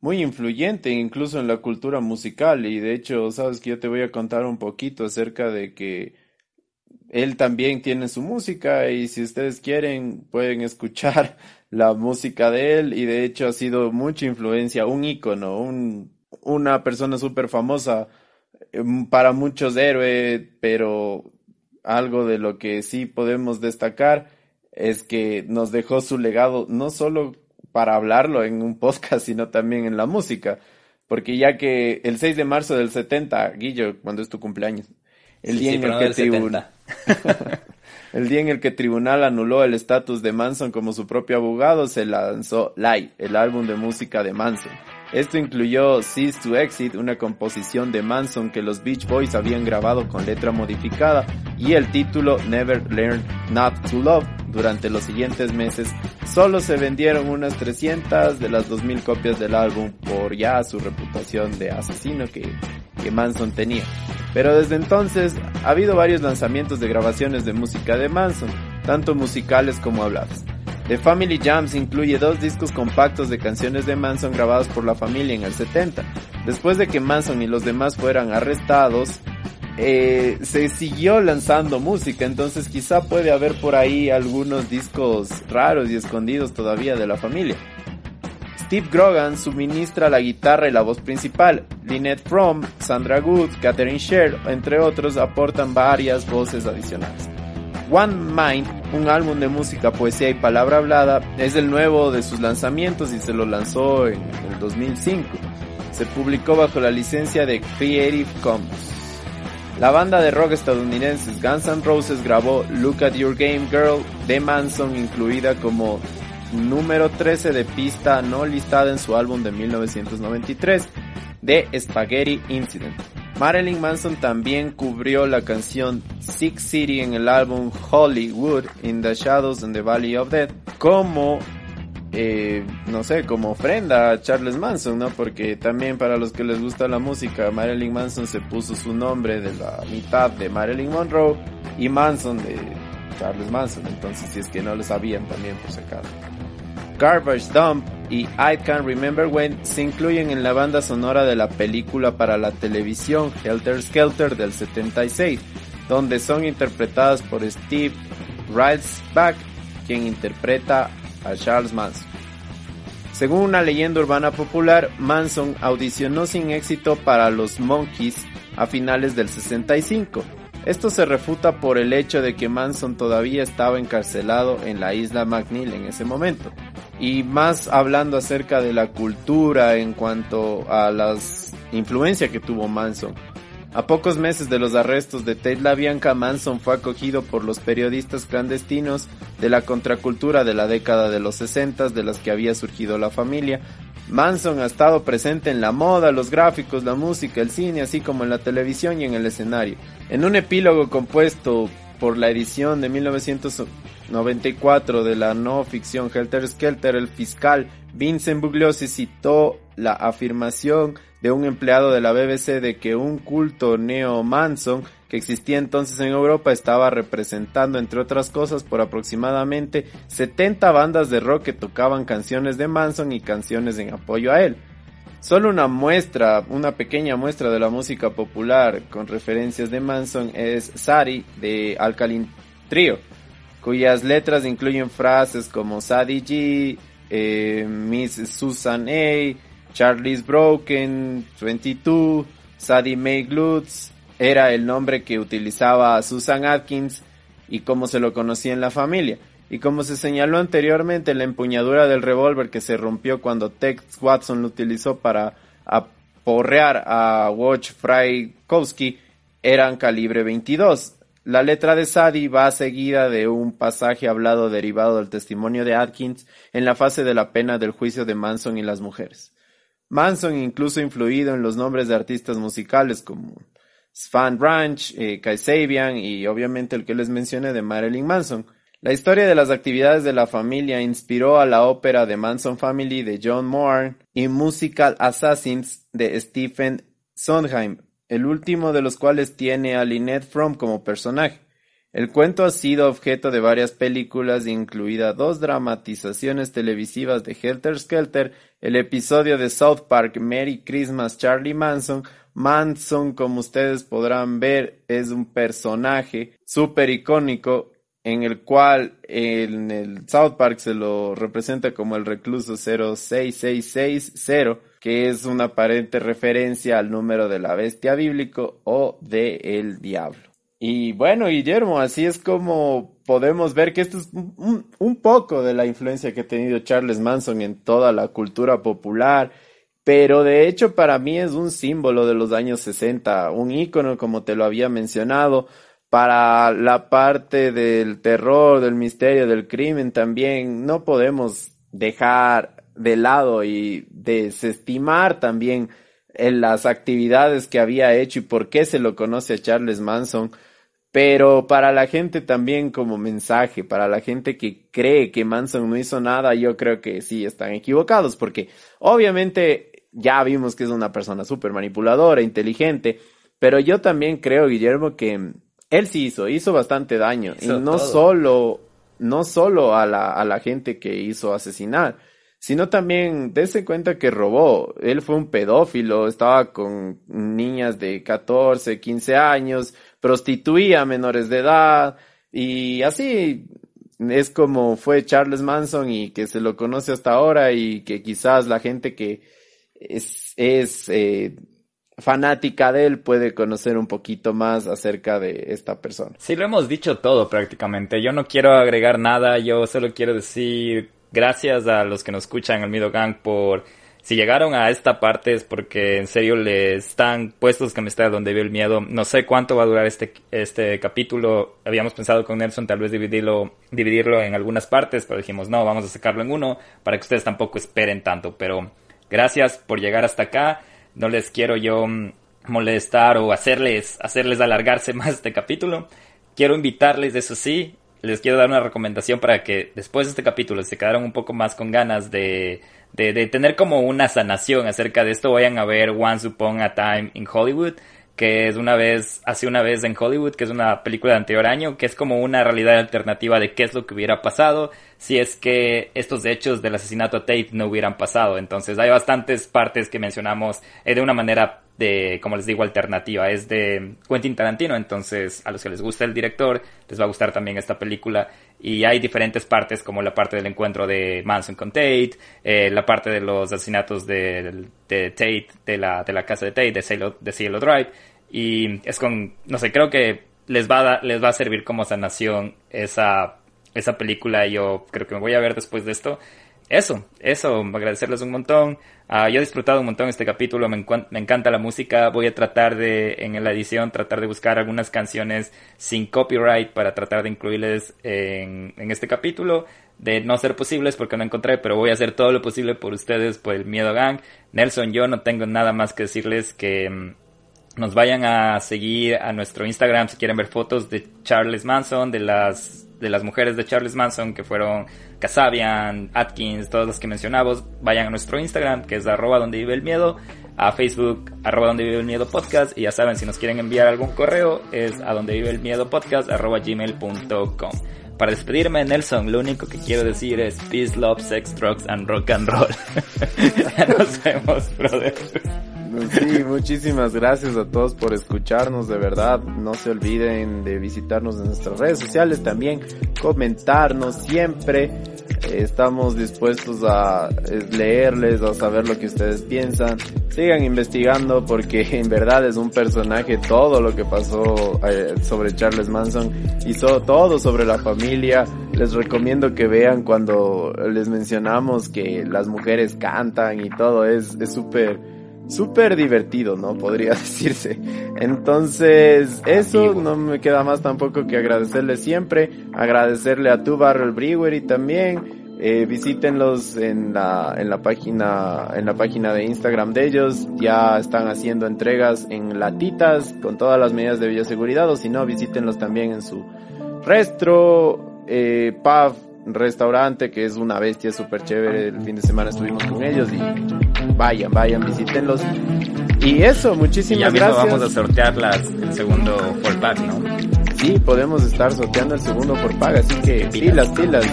muy influyente incluso en la cultura musical. Y de hecho, sabes que yo te voy a contar un poquito acerca de que él también tiene su música y si ustedes quieren pueden escuchar la música de él. Y de hecho ha sido mucha influencia, un ícono, un, una persona súper famosa em, para muchos héroes, pero algo de lo que sí podemos destacar es que nos dejó su legado no solo para hablarlo en un podcast, sino también en la música. Porque ya que el 6 de marzo del 70, Guillo, cuando es tu cumpleaños, el día en el que tribunal el día en el que tribunal anuló el estatus de Manson como su propio abogado, se lanzó Live, el álbum de música de Manson. Esto incluyó Cease to Exit, una composición de Manson que los Beach Boys habían grabado con letra modificada, y el título Never Learn Not to Love. Durante los siguientes meses solo se vendieron unas 300 de las 2000 copias del álbum por ya su reputación de asesino que, Manson tenía. Pero desde entonces ha habido varios lanzamientos de grabaciones de música de Manson, tanto musicales como habladas. The Family Jams incluye dos discos compactos de canciones de Manson grabados por la familia en el 70. Después de que Manson y los demás fueran arrestados, eh, se siguió lanzando música, entonces quizá puede haber por ahí algunos discos raros y escondidos todavía de la familia. Steve Grogan suministra la guitarra y la voz principal. Lynette Fromm, Sandra Good, Catherine Sher, entre otros, aportan varias voces adicionales. One Mind, un álbum de música, poesía y palabra hablada, es el nuevo de sus lanzamientos y se lo lanzó en el 2005. Se publicó bajo la licencia de Creative Commons. La banda de rock estadounidense Guns N' Roses grabó Look at Your Game Girl de Manson, incluida como número 13 de pista no listada en su álbum de 1993, The Spaghetti Incident. Marilyn Manson también cubrió la canción Six City en el álbum Hollywood in the Shadows in the Valley of Death como eh, no sé, como ofrenda a Charles Manson, ¿no? Porque también para los que les gusta la música, Marilyn Manson se puso su nombre de la mitad de Marilyn Monroe y Manson de Charles Manson. Entonces, si es que no lo sabían también, por si acaso. Garbage Dump y I Can't Remember When se incluyen en la banda sonora de la película para la televisión Helter Skelter del 76, donde son interpretadas por Steve Back, quien interpreta a Charles Manson. Según una leyenda urbana popular, Manson audicionó sin éxito para los Monkeys a finales del 65. Esto se refuta por el hecho de que Manson todavía estaba encarcelado en la isla McNeil en ese momento y más hablando acerca de la cultura en cuanto a las influencia que tuvo Manson. A pocos meses de los arrestos de Ted LaBianca, Manson fue acogido por los periodistas clandestinos de la contracultura de la década de los 60 de las que había surgido la familia. Manson ha estado presente en la moda, los gráficos, la música, el cine, así como en la televisión y en el escenario. En un epílogo compuesto por la edición de 1994 de la no ficción Helter Skelter, el fiscal Vincent Bugliosi citó la afirmación de un empleado de la BBC de que un culto neo-Manson que existía entonces en Europa estaba representando, entre otras cosas, por aproximadamente 70 bandas de rock que tocaban canciones de Manson y canciones en apoyo a él. Solo una muestra, una pequeña muestra de la música popular con referencias de Manson es Sari de Alkaline Trio, cuyas letras incluyen frases como Sadie G, eh, Miss Susan A, Charlie's Broken, 22, Sadie May Glutz, era el nombre que utilizaba Susan Atkins y cómo se lo conocía en la familia. Y como se señaló anteriormente, la empuñadura del revólver que se rompió cuando Tex Watson lo utilizó para aporrear a Watch Frykowski eran calibre 22. La letra de Sadie va seguida de un pasaje hablado derivado del testimonio de Atkins en la fase de la pena del juicio de Manson y las mujeres. Manson incluso influido en los nombres de artistas musicales como Svan Ranch, eh, Sabian y obviamente el que les mencioné de Marilyn Manson. La historia de las actividades de la familia inspiró a la ópera The Manson Family de John Moore y Musical Assassins de Stephen Sondheim, el último de los cuales tiene a Lynette Fromm como personaje. El cuento ha sido objeto de varias películas, incluida dos dramatizaciones televisivas de Helter Skelter, el episodio de South Park Merry Christmas Charlie Manson. Manson, como ustedes podrán ver, es un personaje súper icónico en el cual en el South Park se lo representa como el recluso 06660 que es una aparente referencia al número de la bestia bíblico o de el diablo. Y bueno, Guillermo, así es como podemos ver que esto es un, un, poco de la influencia que ha tenido Charles Manson en toda la cultura popular, pero de hecho para mí es un símbolo de los años 60, un ícono como te lo había mencionado, para la parte del terror, del misterio, del crimen también, no podemos dejar de lado y desestimar también en las actividades que había hecho y por qué se lo conoce a Charles Manson, pero para la gente también como mensaje, para la gente que cree que Manson no hizo nada, yo creo que sí están equivocados, porque obviamente ya vimos que es una persona súper manipuladora, inteligente, pero yo también creo, Guillermo, que él sí hizo, hizo bastante daño, y no solo, no solo a la, a la gente que hizo asesinar, sino también dése cuenta que robó. Él fue un pedófilo, estaba con niñas de 14, 15 años, prostituía a menores de edad y así es como fue Charles Manson y que se lo conoce hasta ahora y que quizás la gente que es, es eh, fanática de él puede conocer un poquito más acerca de esta persona. Sí, lo hemos dicho todo prácticamente. Yo no quiero agregar nada, yo solo quiero decir gracias a los que nos escuchan, el Mido Gang, por si llegaron a esta parte es porque en serio le están puestos que me está donde vive el miedo. No sé cuánto va a durar este, este capítulo. Habíamos pensado con Nelson tal vez dividirlo, dividirlo en algunas partes, pero dijimos no, vamos a sacarlo en uno para que ustedes tampoco esperen tanto. Pero gracias por llegar hasta acá. No les quiero yo mm, molestar o hacerles, hacerles alargarse más este capítulo. Quiero invitarles, eso sí, les quiero dar una recomendación para que después de este capítulo se quedaron un poco más con ganas de, de, tener como una sanación acerca de esto, vayan a ver Once Upon a Time in Hollywood, que es una vez, hace una vez en Hollywood, que es una película de anterior año, que es como una realidad alternativa de qué es lo que hubiera pasado si es que estos hechos del asesinato a Tate no hubieran pasado. Entonces hay bastantes partes que mencionamos eh, de una manera de, como les digo, alternativa. Es de Quentin Tarantino, entonces a los que les gusta el director les va a gustar también esta película. Y hay diferentes partes, como la parte del encuentro de Manson con Tate, eh, la parte de los asesinatos de, de, Tate, de la, de la casa de Tate, de Cielo, de Cielo Drive. Y es con, no sé, creo que les va a, les va a servir como sanación esa, esa película. Yo creo que me voy a ver después de esto eso, eso, agradecerles un montón. Ah, yo he disfrutado un montón este capítulo, me, me, encanta la música. Voy a tratar de, en la edición, tratar de buscar algunas canciones sin copyright para tratar de incluirles en, en este capítulo. De no ser posibles porque no encontré, pero voy a hacer todo lo posible por ustedes, por el Miedo Gang. Nelson, yo no tengo nada más que decirles que mm, nos vayan a seguir a nuestro Instagram si quieren ver fotos de Charles Manson, de las de las mujeres de Charles Manson que fueron Kasabian, Atkins, todas las que mencionamos, vayan a nuestro Instagram que es arroba donde vive el miedo, a Facebook arroba donde vive el miedo podcast y ya saben si nos quieren enviar algún correo es a donde vive el miedo podcast arroba gmail.com. Para despedirme, Nelson, lo único que quiero decir es peace, love, sex, drugs and rock and roll. ya nos vemos, brother. Sí, muchísimas gracias a todos por escucharnos, de verdad. No se olviden de visitarnos en nuestras redes sociales también, comentarnos siempre. Estamos dispuestos a eh, leerles, a saber lo que ustedes piensan. Sigan investigando porque en verdad es un personaje todo lo que pasó eh, sobre Charles Manson y todo sobre la familia. Les recomiendo que vean cuando les mencionamos que las mujeres cantan y todo. Es súper súper divertido, ¿no? Podría decirse. Entonces, eso no me queda más tampoco que agradecerle siempre, agradecerle a tu Barrel Brewery también, eh, visítenlos en la, en la página, en la página de Instagram de ellos. Ya están haciendo entregas en latitas con todas las medidas de bioseguridad o si no, visítenlos también en su restro, eh, pub, restaurante que es una bestia súper chévere. El fin de semana estuvimos con ellos y vayan, vayan, visítenlos. Y eso, muchísimas y ya gracias. vamos a sortear las, el segundo por pack, ¿no? Sí, podemos estar sorteando el segundo por pack, así que pilas, pilas.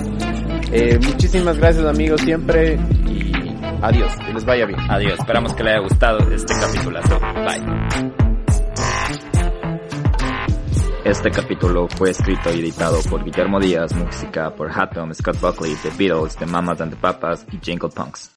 Eh, muchísimas gracias amigos siempre y adiós, que les vaya bien. Adiós, esperamos que les haya gustado este capitulazo. Bye. Este capítulo fue escrito y editado por Guillermo Díaz, música por Hatom, Scott Buckley, The Beatles, The Mamas and the Papas y Jingle Punks.